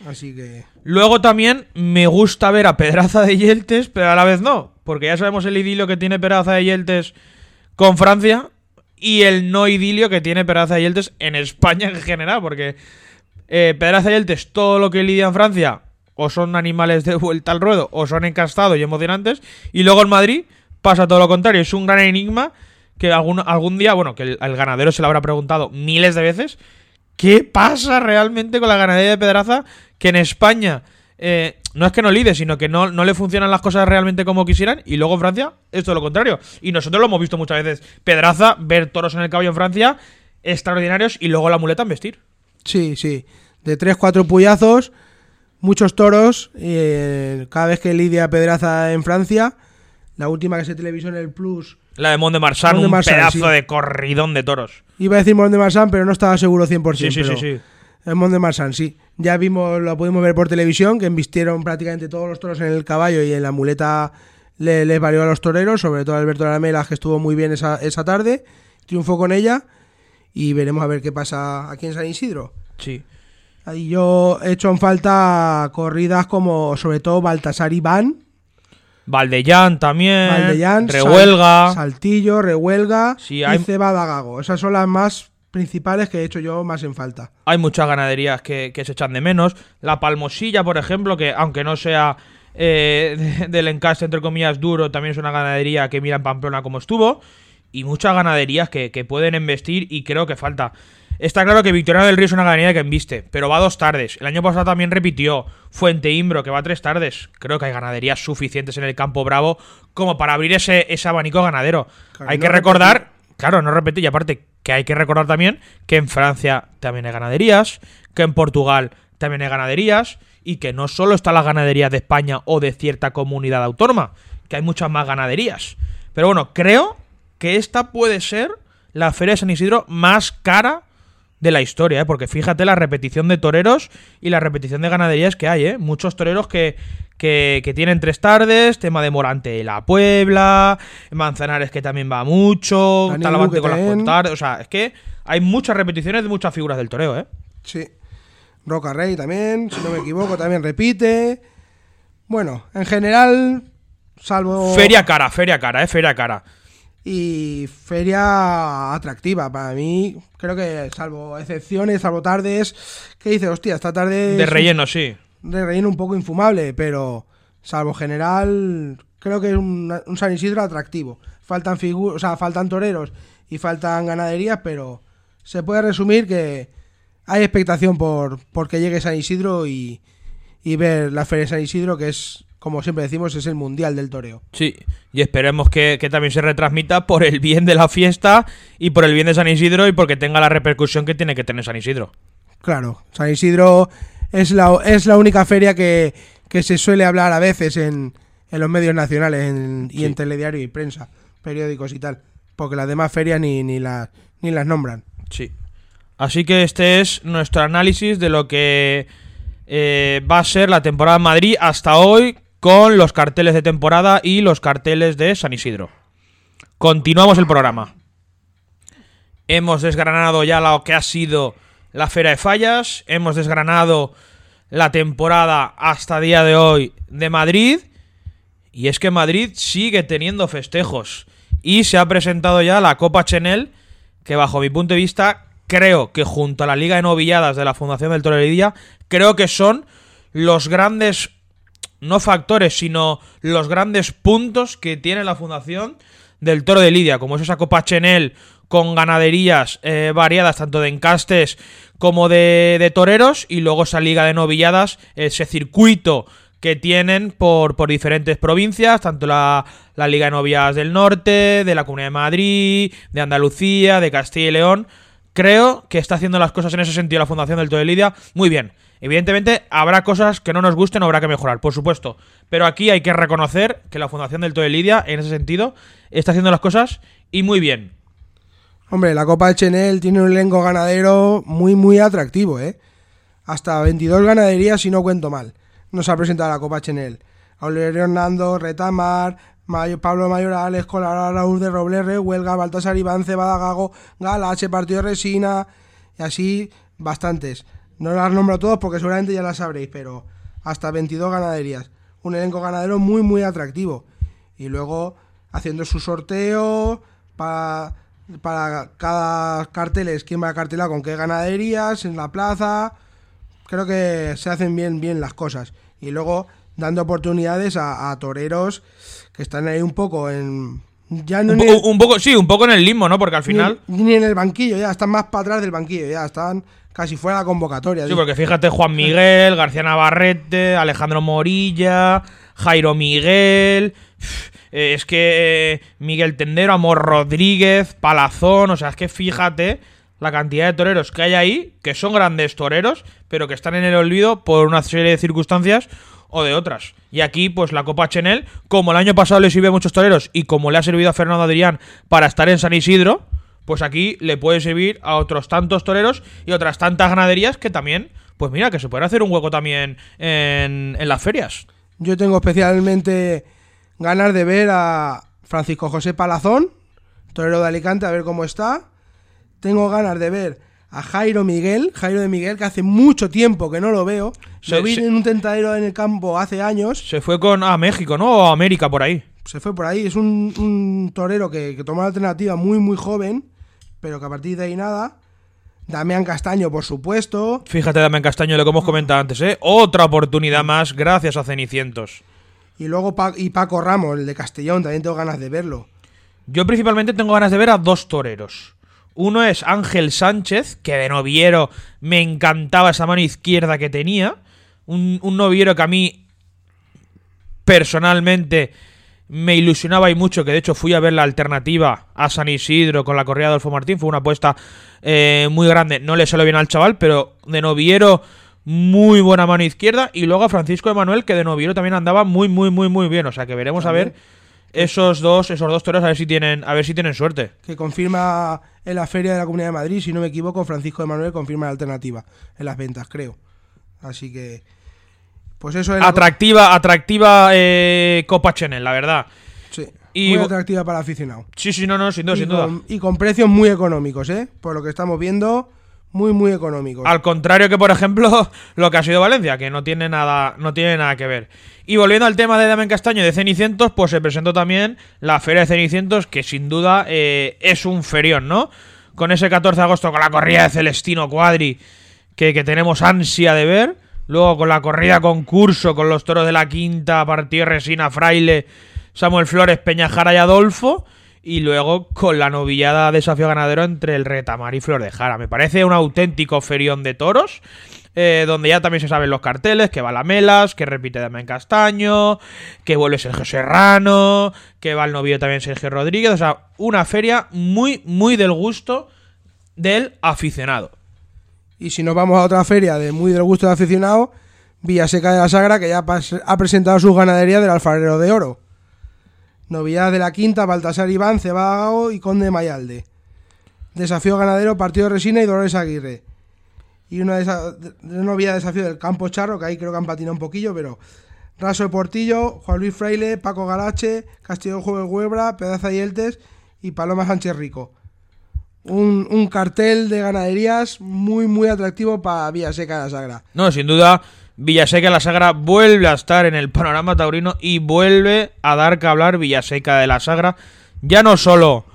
Así que. Luego también me gusta ver a Pedraza de Yeltes, pero a la vez no, porque ya sabemos el idilio que tiene Pedraza de Yeltes con Francia y el no idilio que tiene Pedraza de Yeltes en España en general, porque eh, Pedraza de Yeltes, todo lo que lidia en Francia, o son animales de vuelta al ruedo, o son encastados y emocionantes, y luego en Madrid pasa todo lo contrario, es un gran enigma que algún, algún día, bueno, que el, el ganadero se lo habrá preguntado miles de veces, ¿Qué pasa realmente con la ganadería de Pedraza? Que en España eh, no es que no lide, sino que no, le funcionan las cosas realmente como quisieran. Y luego en Francia es todo lo contrario. Y nosotros lo hemos visto muchas veces. Pedraza, ver toros en el caballo en Francia, extraordinarios. Y luego la muleta en vestir. Sí, sí. De 3-4 puyazos, muchos toros. eh, cada vez que lidia Pedraza en Francia, la última que se televisó en el Plus. La de Mont de Marsan, Mont un Marsan, pedazo sí. de corridón de toros. Iba a decir Mont de Marsan, pero no estaba seguro 100%. Sí, sí, pero sí, sí. El Mont de Marsan, sí. Ya vimos, lo pudimos ver por televisión, que embistieron prácticamente todos los toros en el caballo y en la muleta le- les valió a los toreros, sobre todo a Alberto Lamela, que estuvo muy bien esa, esa tarde. Triunfó con ella y veremos a ver qué pasa aquí en San Isidro. Sí. Ahí yo he hecho en falta corridas como sobre todo Baltasar y Van, Valdellán también. Valdellán, Sal- Rehuelga. Saltillo, Rehuelga Sí, hay- y Cebada Gago. Esas son las más principales que he hecho yo más en falta. Hay muchas ganaderías que, que se echan de menos. La Palmosilla, por ejemplo, que aunque no sea eh, de- del encaste, entre comillas, duro, también es una ganadería que mira en Pamplona como estuvo. Y muchas ganaderías que, que pueden embestir y creo que falta. Está claro que Victoriano del Río es una ganadería que embiste, pero va dos tardes. El año pasado también repitió. Fuente Imbro, que va tres tardes. Creo que hay ganaderías suficientes en el Campo Bravo como para abrir ese, ese abanico ganadero. Claro, hay no que recordar repetir. Claro, no repetir. Y aparte, que hay que recordar también que en Francia también hay ganaderías, que en Portugal también hay ganaderías, y que no solo está la ganadería de España o de cierta comunidad autónoma, que hay muchas más ganaderías. Pero bueno, creo que esta puede ser la Feria de San Isidro más cara de la historia, ¿eh? porque fíjate la repetición de toreros y la repetición de ganaderías que hay, ¿eh? muchos toreros que, que, que tienen tres tardes, tema de Morante de la Puebla, Manzanares que también va mucho, Daniel Talavante con las también. tardes, o sea, es que hay muchas repeticiones de muchas figuras del toreo, ¿eh? Sí. Roca Rey también, si no me equivoco, también repite. Bueno, en general, salvo. Feria cara, feria cara, ¿eh? Feria cara. Y feria atractiva. Para mí, creo que, salvo excepciones, salvo tardes, que dice, hostia, esta tarde. De un- relleno, sí. de relleno un poco infumable, pero salvo general, creo que es un, un San Isidro atractivo. Faltan figu- o sea, faltan toreros y faltan ganaderías, pero se puede resumir que hay expectación por, por que llegue San Isidro y, y ver la Feria de San Isidro, que es, como siempre decimos, es el mundial del toreo. Sí, y esperemos que, que también se retransmita por el bien de la fiesta y por el bien de San Isidro y porque tenga la repercusión que tiene que tener San Isidro. Claro, San Isidro es la, es la única feria que, que se suele hablar a veces en, en los medios nacionales en- y Sí. en telediario y prensa, periódicos y tal. Porque las demás ferias ni, ni, las, ni las nombran. Sí. Así que este es nuestro análisis de lo que eh, va a ser la temporada en Madrid hasta hoy con los carteles de temporada y los carteles de San Isidro. Continuamos el programa. Hemos desgranado ya lo que ha sido la Feria de Fallas, hemos desgranado la temporada hasta día de hoy de Madrid y es que Madrid sigue teniendo festejos y se ha presentado ya la Copa Chenel que bajo mi punto de vista creo que junto a la Liga de Novilladas de la Fundación del Toro de Lidia creo que son los grandes no factores, sino los grandes puntos que tiene la Fundación del Toro de Lidia, como es esa Copa Chenel con ganaderías eh, variadas, tanto de encastes como de, toreros, y luego esa liga de novilladas, ese circuito que tienen por, por diferentes provincias, tanto la, la Liga de Novias del Norte, de la Comunidad de Madrid, de Andalucía, de Castilla y León. Creo que está haciendo las cosas en ese sentido la Fundación del Todo de Lidia muy bien. Evidentemente habrá cosas que no nos gusten o habrá que mejorar, por supuesto. Pero aquí hay que reconocer que la Fundación del de Lidia, en ese sentido, está haciendo las cosas y muy bien. Hombre, la Copa de Chenel tiene un elenco ganadero muy, muy atractivo, ¿eh? Hasta 22 ganaderías, si no cuento mal. Nos ha presentado la Copa Chenel. Aurelio Hernando, Retamar, Pablo Mayoral, Escolar, Raúl de Roblerre, Huelga, Baltasar Iván, Cebada Gago, Galache, Partido Resina, y así bastantes. No las nombro todos porque seguramente ya las sabréis, pero hasta 22 ganaderías. Un elenco ganadero muy, muy atractivo. Y luego haciendo su sorteo para, para cada cartel es quién va a cartelar con qué ganaderías en la plaza. Creo que se hacen bien, bien las cosas. Y luego dando oportunidades a, a toreros que están ahí un poco en... Ya no Un, un poco, sí, un poco en el limbo, ¿no? Porque al final. ni, ni en el banquillo, ya están más para atrás del banquillo, ya están casi fuera la convocatoria. Sí, tío. porque fíjate, Juan Miguel, García Navarrete, Alejandro Morilla, Jairo Miguel. eh, Es que eh, Miguel Tendero, Amor Rodríguez, Palazón, o sea, es que fíjate la cantidad de toreros que hay ahí, que son grandes toreros, pero que están en el olvido por una serie de circunstancias o de otras. Y aquí, pues la Copa Chenel, como el año pasado le sirvió a muchos toreros y como le ha servido a Fernando Adrián para estar en San Isidro, pues aquí le puede servir a otros tantos toreros y otras tantas ganaderías que también, pues mira, que se puede hacer un hueco también en, en las ferias. Yo tengo especialmente ganas de ver a Francisco José Palazón, torero de Alicante, a ver cómo está. Tengo ganas de ver a Jairo Miguel, Jairo de Miguel, que hace mucho tiempo que no lo veo. Se- lo vi se- en un tentadero en el campo hace años. Se fue con a México, ¿no? O a América por ahí. Se fue por ahí. Es un, un torero que, que tomó la alternativa muy, muy joven, pero que a partir de ahí nada. Damián Castaño, por supuesto. Fíjate, Damián Castaño, lo que hemos comentado antes, ¿eh? Otra oportunidad más gracias a Cenicientos. Y luego Pa- y Paco Ramos, el de Castellón, también tengo ganas de verlo. Yo principalmente tengo ganas de ver a dos toreros. Uno es Ángel Sánchez, que de noviero me encantaba esa mano izquierda que tenía. Un, un noviero que a mí personalmente me ilusionaba y mucho, que de hecho fui a ver la alternativa a San Isidro con la corrida de Adolfo Martín. Fue una apuesta eh, muy grande. No le salió bien al chaval, pero de noviero muy buena mano izquierda. Y luego a Francisco Emanuel, que de noviero también andaba muy, muy, muy, muy bien. O sea que veremos a ver esos dos, esos dos toros a ver si tienen, a ver si tienen suerte. que confirma en la Feria de la Comunidad de Madrid, si no me equivoco, Francisco de Manuel confirma la alternativa en las ventas, creo. Así que, pues eso es la- Atractiva, atractiva eh, Copa Channel, la verdad. sí, y- muy atractiva para aficionado. Sí, sí, no, no, sin duda, y, sin duda. con, y con precios muy económicos, ¿eh? Por lo que estamos viendo, muy, muy económicos. Al contrario que, por ejemplo, lo que ha sido Valencia, que no tiene nada, no tiene nada que ver. Y volviendo al tema de Damián Castaño de Cenicientos, pues se presentó también la Feria de Cenicientos, que sin duda eh, es un ferión, ¿no? Con ese 14 de agosto, con la corrida de Celestino Cuadri, que, que tenemos ansia de ver. Luego con la corrida concurso, con los toros de la quinta, Partido Resina, Fraile, Samuel Flores, Peñajara y Adolfo. Y luego con la novillada desafío ganadero entre el Retamar y Flor de Jara. Me parece un auténtico ferión de toros. eh, donde ya también se saben los carteles, que va la Melas, que repite Damián Castaño, que vuelve Sergio Serrano, que va el novio también Sergio Rodríguez. O sea, una feria muy, muy del gusto del aficionado. Y si nos vamos a otra feria de muy del gusto de aficionado, Villaseca de la Sagra, que ya ha presentado sus ganaderías del Alfarero de Oro. Novedades de la Quinta, Baltasar Iván, Cebagago y Conde Mayalde. Desafío ganadero, Partido Resina y Dolores Aguirre. Y una, de de- de novedad de desafío del Campo Charro, que ahí creo que han patinado un poquillo, pero... Raso de Portillo, Juan Luis Fraile, Paco Galache, Castillo Jueves Huebra, Pedaza y Eltes y Paloma Sánchez Rico. Un, cartel de ganaderías muy, muy atractivo para Villaseca de la Sagra. No, sin duda, Villaseca de la Sagra vuelve a estar en el panorama taurino y vuelve a dar que hablar Villaseca de la Sagra, ya no solo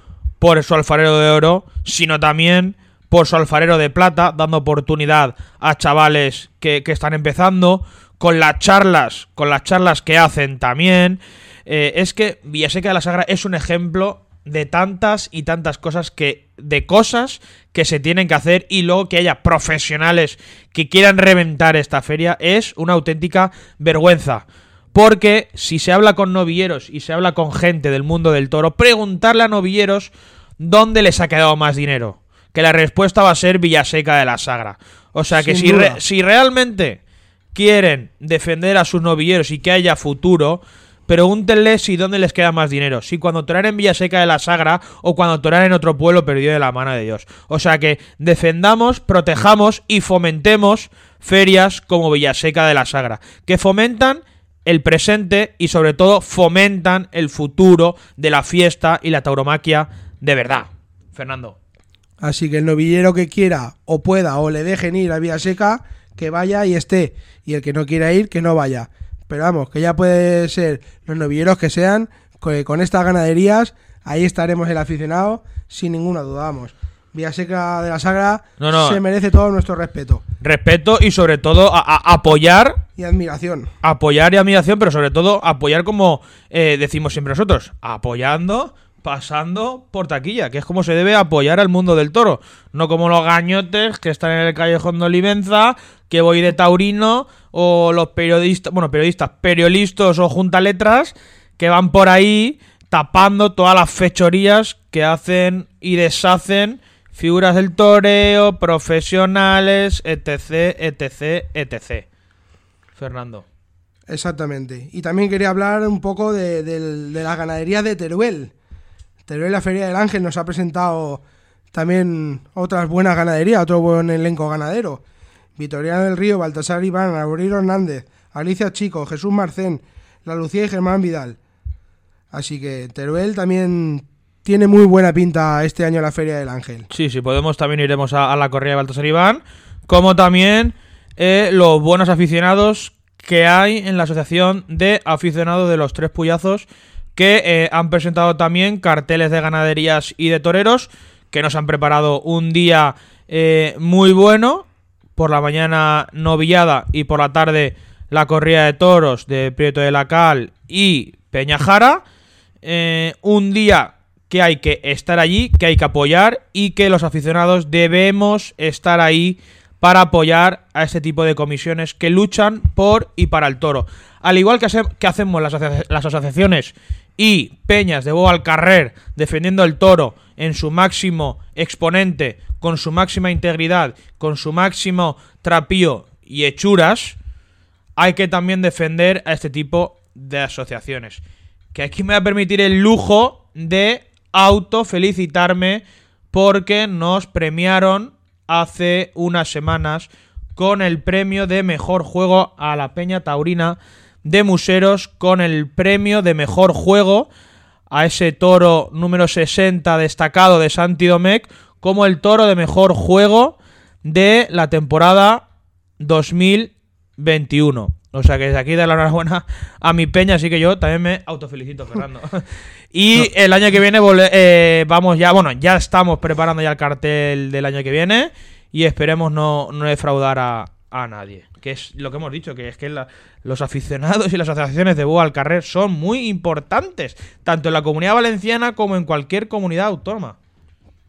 por su alfarero de oro, sino también por su alfarero de plata, dando oportunidad a chavales que, que están empezando, con las charlas, con las charlas que hacen también. Eh, es que Villaseca de la Sagra es un ejemplo de tantas y tantas cosas que de cosas que se tienen que hacer y luego que haya profesionales que quieran reventar esta feria es una auténtica vergüenza. Porque si se habla con novilleros y se habla con gente del mundo del toro, preguntarle a novilleros dónde les ha quedado más dinero. Que la respuesta va a ser Villaseca de la Sagra. O sea que si, re- si realmente quieren defender a sus novilleros y que haya futuro, pregúntenle si dónde les queda más dinero. Si cuando torar en Villaseca de la Sagra o cuando torar en otro pueblo perdido de la mano de Dios. O sea que defendamos, protejamos y fomentemos ferias como Villaseca de la Sagra. Que fomentan el presente y sobre todo fomentan el futuro de la fiesta y la tauromaquia de verdad. Fernando. Así que el novillero que quiera o pueda o le dejen ir a Vía Seca, que vaya y esté. Y el que no quiera ir, que no vaya. Pero vamos, que ya puede ser los novilleros que sean, que con estas ganaderías, ahí estaremos el aficionado, sin ninguna duda, vamos. Vía Seca de la Sagra No, no. se merece todo nuestro respeto Respeto y sobre todo a- a- apoyar y admiración. apoyar y admiración, pero sobre todo apoyar como eh, decimos siempre nosotros, apoyando, pasando por taquilla, que es como se debe apoyar al mundo del toro, no como los gañotes que están en el callejón de Olivenza, que voy de taurino, o los periodistas, bueno, periodistas, periodistas o juntaletras, que van por ahí tapando todas las fechorías que hacen y deshacen figuras del toreo, profesionales, etc, etc, etc. Fernando. Exactamente. Y también quería hablar un poco de, de ganaderías de Teruel. Teruel, la Feria del Ángel, nos ha presentado también otras buenas ganaderías, otro buen elenco ganadero. Vitoriano del Río, Baltasar Iván, Aurelio Hernández, Alicia Chico, Jesús Marcén, La Lucía y Germán Vidal. Así que Teruel también tiene muy buena pinta este año la Feria del Ángel. Sí, sí, podemos también iremos a, la corrida de Baltasar Iván, como también eh, los buenos aficionados que hay en la Asociación de Aficionados de los Tres Puyazos, que eh, han presentado también carteles de ganaderías y de toreros, que nos han preparado un día eh, muy bueno, por la mañana novillada y por la tarde la corrida de toros de Prieto de la Cal y Peñajara. Eh, un día que hay que estar allí, que hay que apoyar y que los aficionados debemos estar ahí para apoyar a este tipo de comisiones que luchan por y para el toro. Al igual que, hace- que hacemos las, las asociaciones y peñas de Boa al Carrer defendiendo el toro en su máximo exponente, con su máxima integridad, con su máximo trapío y hechuras, hay que también defender a este tipo de asociaciones. Que aquí me va a permitir el lujo de autofelicitarme porque nos premiaron hace unas semanas con el premio de mejor juego a la Peña Taurina de Museros, con el premio de mejor juego a ese toro número 60 destacado de Santi Domecq como el toro de mejor juego de la temporada 2021. O sea que desde aquí dar la enhorabuena a mi peña, así que yo también me autofelicito, Fernando. y el año que viene eh, vamos ya, bueno, ya estamos preparando ya el cartel del año que viene y esperemos no, no defraudar a, a nadie. Que es lo que hemos dicho, que es que la- los aficionados y las asociaciones de Boa al Carrer son muy importantes, tanto en la comunidad valenciana como en cualquier comunidad autónoma.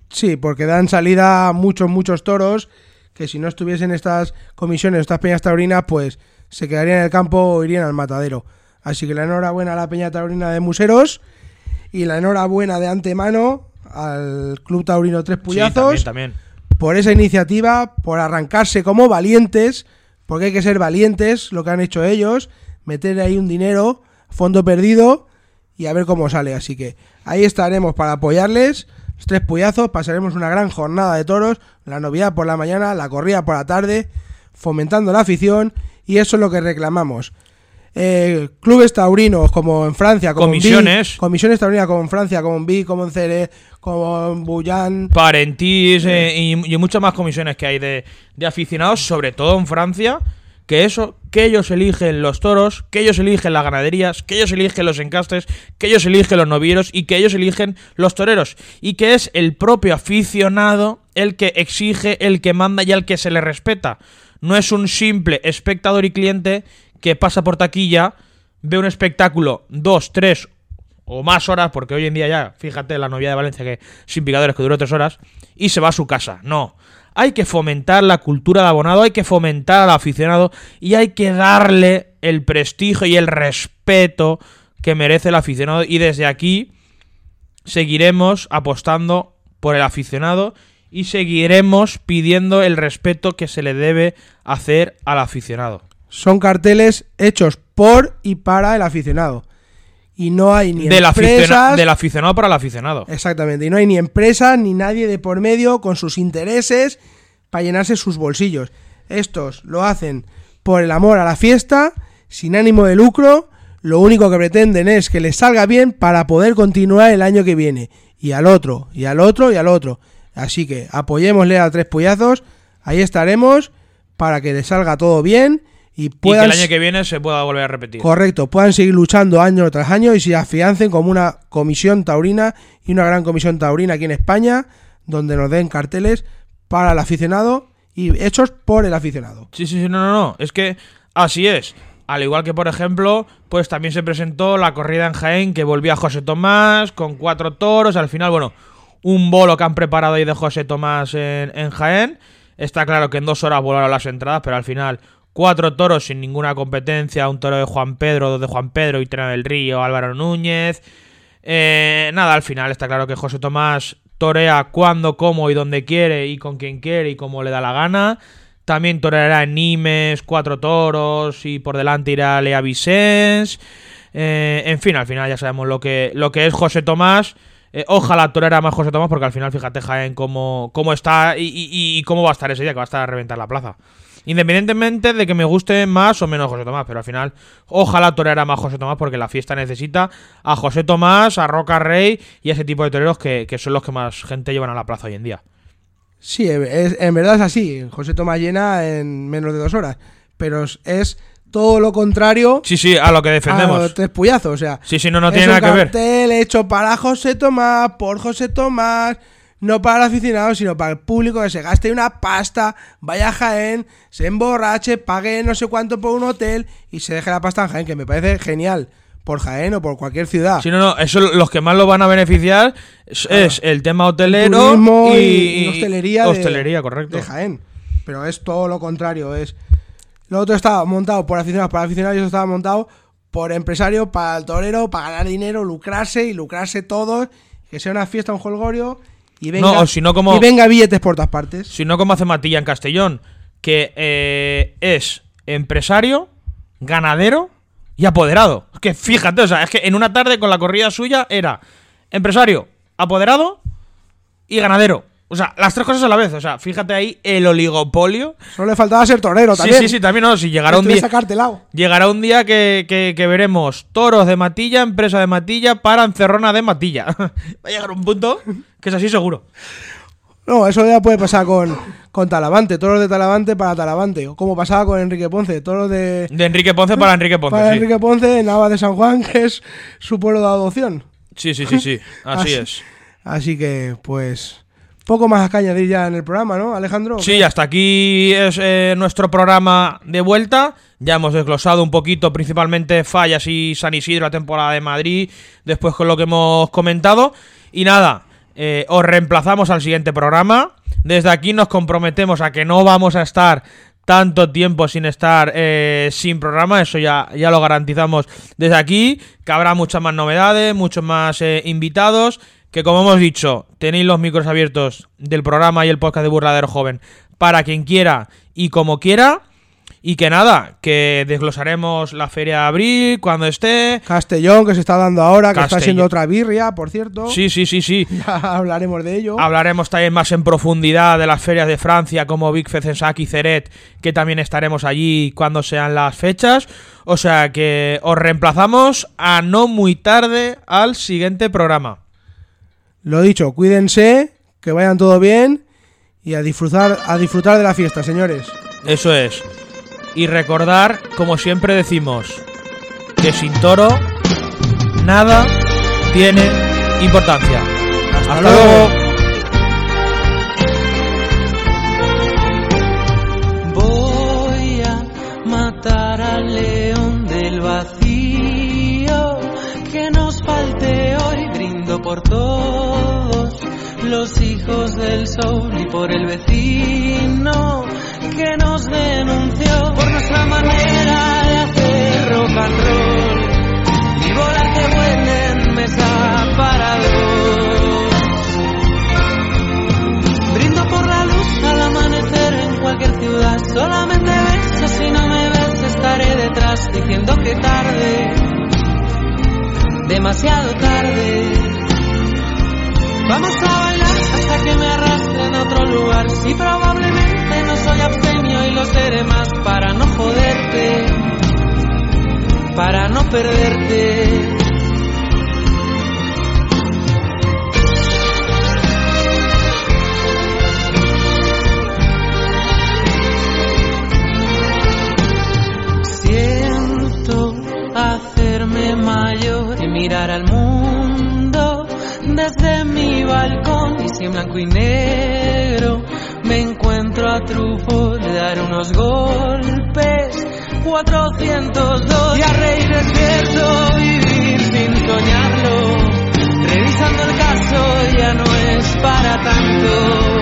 Sí, porque dan salida a muchos, muchos toros que si no estuviesen estas comisiones, estas peñas taurinas, pues se quedarían en el campo o irían al matadero. Así que la enhorabuena a la peña taurina de Museros y la enhorabuena de antemano al Club Taurino Tres Sí, Puyazos también, también. por esa iniciativa, por arrancarse como valientes, porque hay que ser valientes, lo que han hecho ellos, meter ahí un dinero, fondo perdido y a ver cómo sale. Así que ahí estaremos para apoyarles. Los tres puyazos, pasaremos una gran jornada de toros, la novedad por la mañana, la corrida por la tarde, fomentando la afición y eso es lo que reclamamos. Eh, clubes taurinos como en Francia, como en Comisiones. Comisiones taurinas como en Francia, como en Vic, como en Cere, como en Bullán, Parentís eh, y, y muchas más comisiones que hay de, de aficionados, sobre todo en Francia, que eso, que ellos eligen los toros, que ellos eligen las ganaderías, que ellos eligen los encastes, que ellos eligen los novieros y que ellos eligen los toreros. Y que es el propio aficionado el que exige, el que manda y al que se le respeta. No es un simple espectador y cliente que pasa por taquilla, ve un espectáculo, dos, tres o más horas, porque hoy en día ya, fíjate, la novia de Valencia que sin picadores que duró tres horas, y se va a su casa. No. Hay que fomentar la cultura de abonado, hay que fomentar al aficionado y hay que darle el prestigio y el respeto que merece el aficionado. Y desde aquí seguiremos apostando por el aficionado y seguiremos pidiendo el respeto que se le debe hacer al aficionado. Son carteles hechos por y para el aficionado. Y no hay ni Del, empresas... del aficionado para el aficionado. Exactamente. Y no hay ni empresas ni nadie de por medio con sus intereses para llenarse sus bolsillos. Estos lo hacen por el amor a la fiesta, sin ánimo de lucro. Lo único que pretenden es que les salga bien para poder continuar el año que viene. Y al otro, y al otro, y al otro. Así que apoyémosle a tres pollazos. Ahí estaremos para que les salga todo bien y Y que puedan el año que viene se pueda volver a repetir. Correcto, puedan seguir luchando año tras año y se afiancen como una comisión taurina y una gran comisión taurina aquí en España, donde nos den carteles para el aficionado y hechos por el aficionado. Sí, sí, sí, no, no, no. Es que así es. Al igual que, por ejemplo, pues también se presentó la corrida en Jaén que volvía José Tomás con cuatro toros. Al final, bueno, un bolo que han preparado ahí de José Tomás en, Jaén. Está claro que en dos horas volaron las entradas, pero al final cuatro toros sin ninguna competencia. Un toro de Juan Pedro, dos de Juan Pedro, y del Río, Álvaro Núñez. Eh, nada, al final está claro que José Tomás torea cuando, cómo y donde quiere y con quien quiere y como le da la gana. También toreará en Nimes, cuatro toros y por delante irá Lea Vicens. Eh, en fin, al final ya sabemos lo que, lo que es José Tomás. Eh, ojalá torera más José Tomás porque al final fíjate Jaén cómo, cómo está y, cómo va a estar ese día, que va a estar a reventar la plaza. Independientemente de que me guste más o menos José Tomás, pero al final ojalá toreara más José Tomás porque la fiesta necesita a José Tomás, a Roca Rey y a ese tipo de toreros que, que son los que más gente llevan a la plaza hoy en día. Sí, es- en verdad es así. José Tomás llena en menos de dos horas, pero es todo lo contrario Sí, sí, a lo que a defendemos. los tres puyazos. O sea, Sí, sí, no, no tiene nada que ver. hecho para José Tomás, por José Tomás, no para el aficionado, sino para el público que se gaste una pasta, vaya a Jaén, se emborrache, pague no sé cuánto por un hotel y se deje la pasta en Jaén, que me parece genial. Por Jaén o por cualquier ciudad. Sí, no, no, eso los que más lo van a beneficiar es, es el tema hotelero Turismo y, hostelería, de- hostelería, correcto. de Jaén. Pero es todo lo contrario. Es Lo otro estaba montado por aficionados para aficionados y eso estaba montado por empresarios para el torero, para ganar dinero, lucrarse y lucrarse todos. Que sea una fiesta, un holgorio y venga, No, o si no como- y venga billetes por todas partes. Si no como hace Matilla en Castellón, que eh, es empresario, ganadero y apoderado. Que fíjate, o sea, es que en una tarde con la corrida suya era empresario, apoderado y ganadero. O sea, las tres cosas a la vez. O sea, fíjate ahí el oligopolio. Solo le faltaba ser torero Sí, también. sí, sí, también no. Si llegará un día. sacarte lado. Llegará un día que, que- que veremos toros de Matilla, empresa de Matilla para encerrona de Matilla. Va a llegar un punto que es así seguro. No, eso ya puede pasar con, con Talavante, toros de Talavante para Talavante. Como pasaba con Enrique Ponce, toros de. De Enrique Ponce para Enrique Ponce. para sí. Enrique Ponce en Nava de San Juan, que es su pueblo de adopción. Sí, sí, sí, sí. Así Así- es. Así que, pues. Poco más que añadir ya en el programa, ¿no, Alejandro? Sí, hasta aquí es eh, nuestro programa de vuelta. Ya hemos desglosado un poquito, principalmente Fallas y San Isidro, la temporada de Madrid, después con lo que hemos comentado. Y nada, eh, os reemplazamos al siguiente programa. Desde aquí nos comprometemos a que no vamos a estar tanto tiempo sin estar eh, sin programa, eso ya, ya lo garantizamos desde aquí, que habrá muchas más novedades, muchos más invitados, que como hemos dicho, tenéis los micros abiertos del programa y el podcast de Burladero Joven para quien quiera y como quiera. Y que nada, que desglosaremos la feria de abril cuando esté. Castellón, que se está dando ahora, que está siendo otra birria, por cierto. Sí, sí, sí, sí. Ya hablaremos de ello. Hablaremos también más en profundidad de las ferias de Francia como Big Fezensac y Ceret, que también estaremos allí cuando sean las fechas. O sea que os reemplazamos a no muy tarde al siguiente programa. Lo dicho, cuídense, que vayan todo bien y a disfrutar, a disfrutar de la fiesta, señores. Eso es. Y recordar, como siempre decimos, que sin toro nada tiene importancia. Hasta, luego. Hijos del sol y por el vecino que nos denunció por nuestra manera de hacer rock and roll y bolas que vuelen mesa para dos. Brindo por la luz al amanecer en cualquier ciudad, solamente besos si no me ves estaré detrás diciendo que tarde, demasiado tarde. Vamos a bailar hasta que me arrastren a otro lugar. Si probablemente no soy abstemio y lo seré más para no joderte, para no perderte. Siento hacerme mayor y mirar al mundo desde mi balcón y si en blanco y negro me encuentro a Truffaut, le daré unos golpes, 402 y a reír despierto, vivir sin soñarlo. Revisando el caso ya no es para tanto.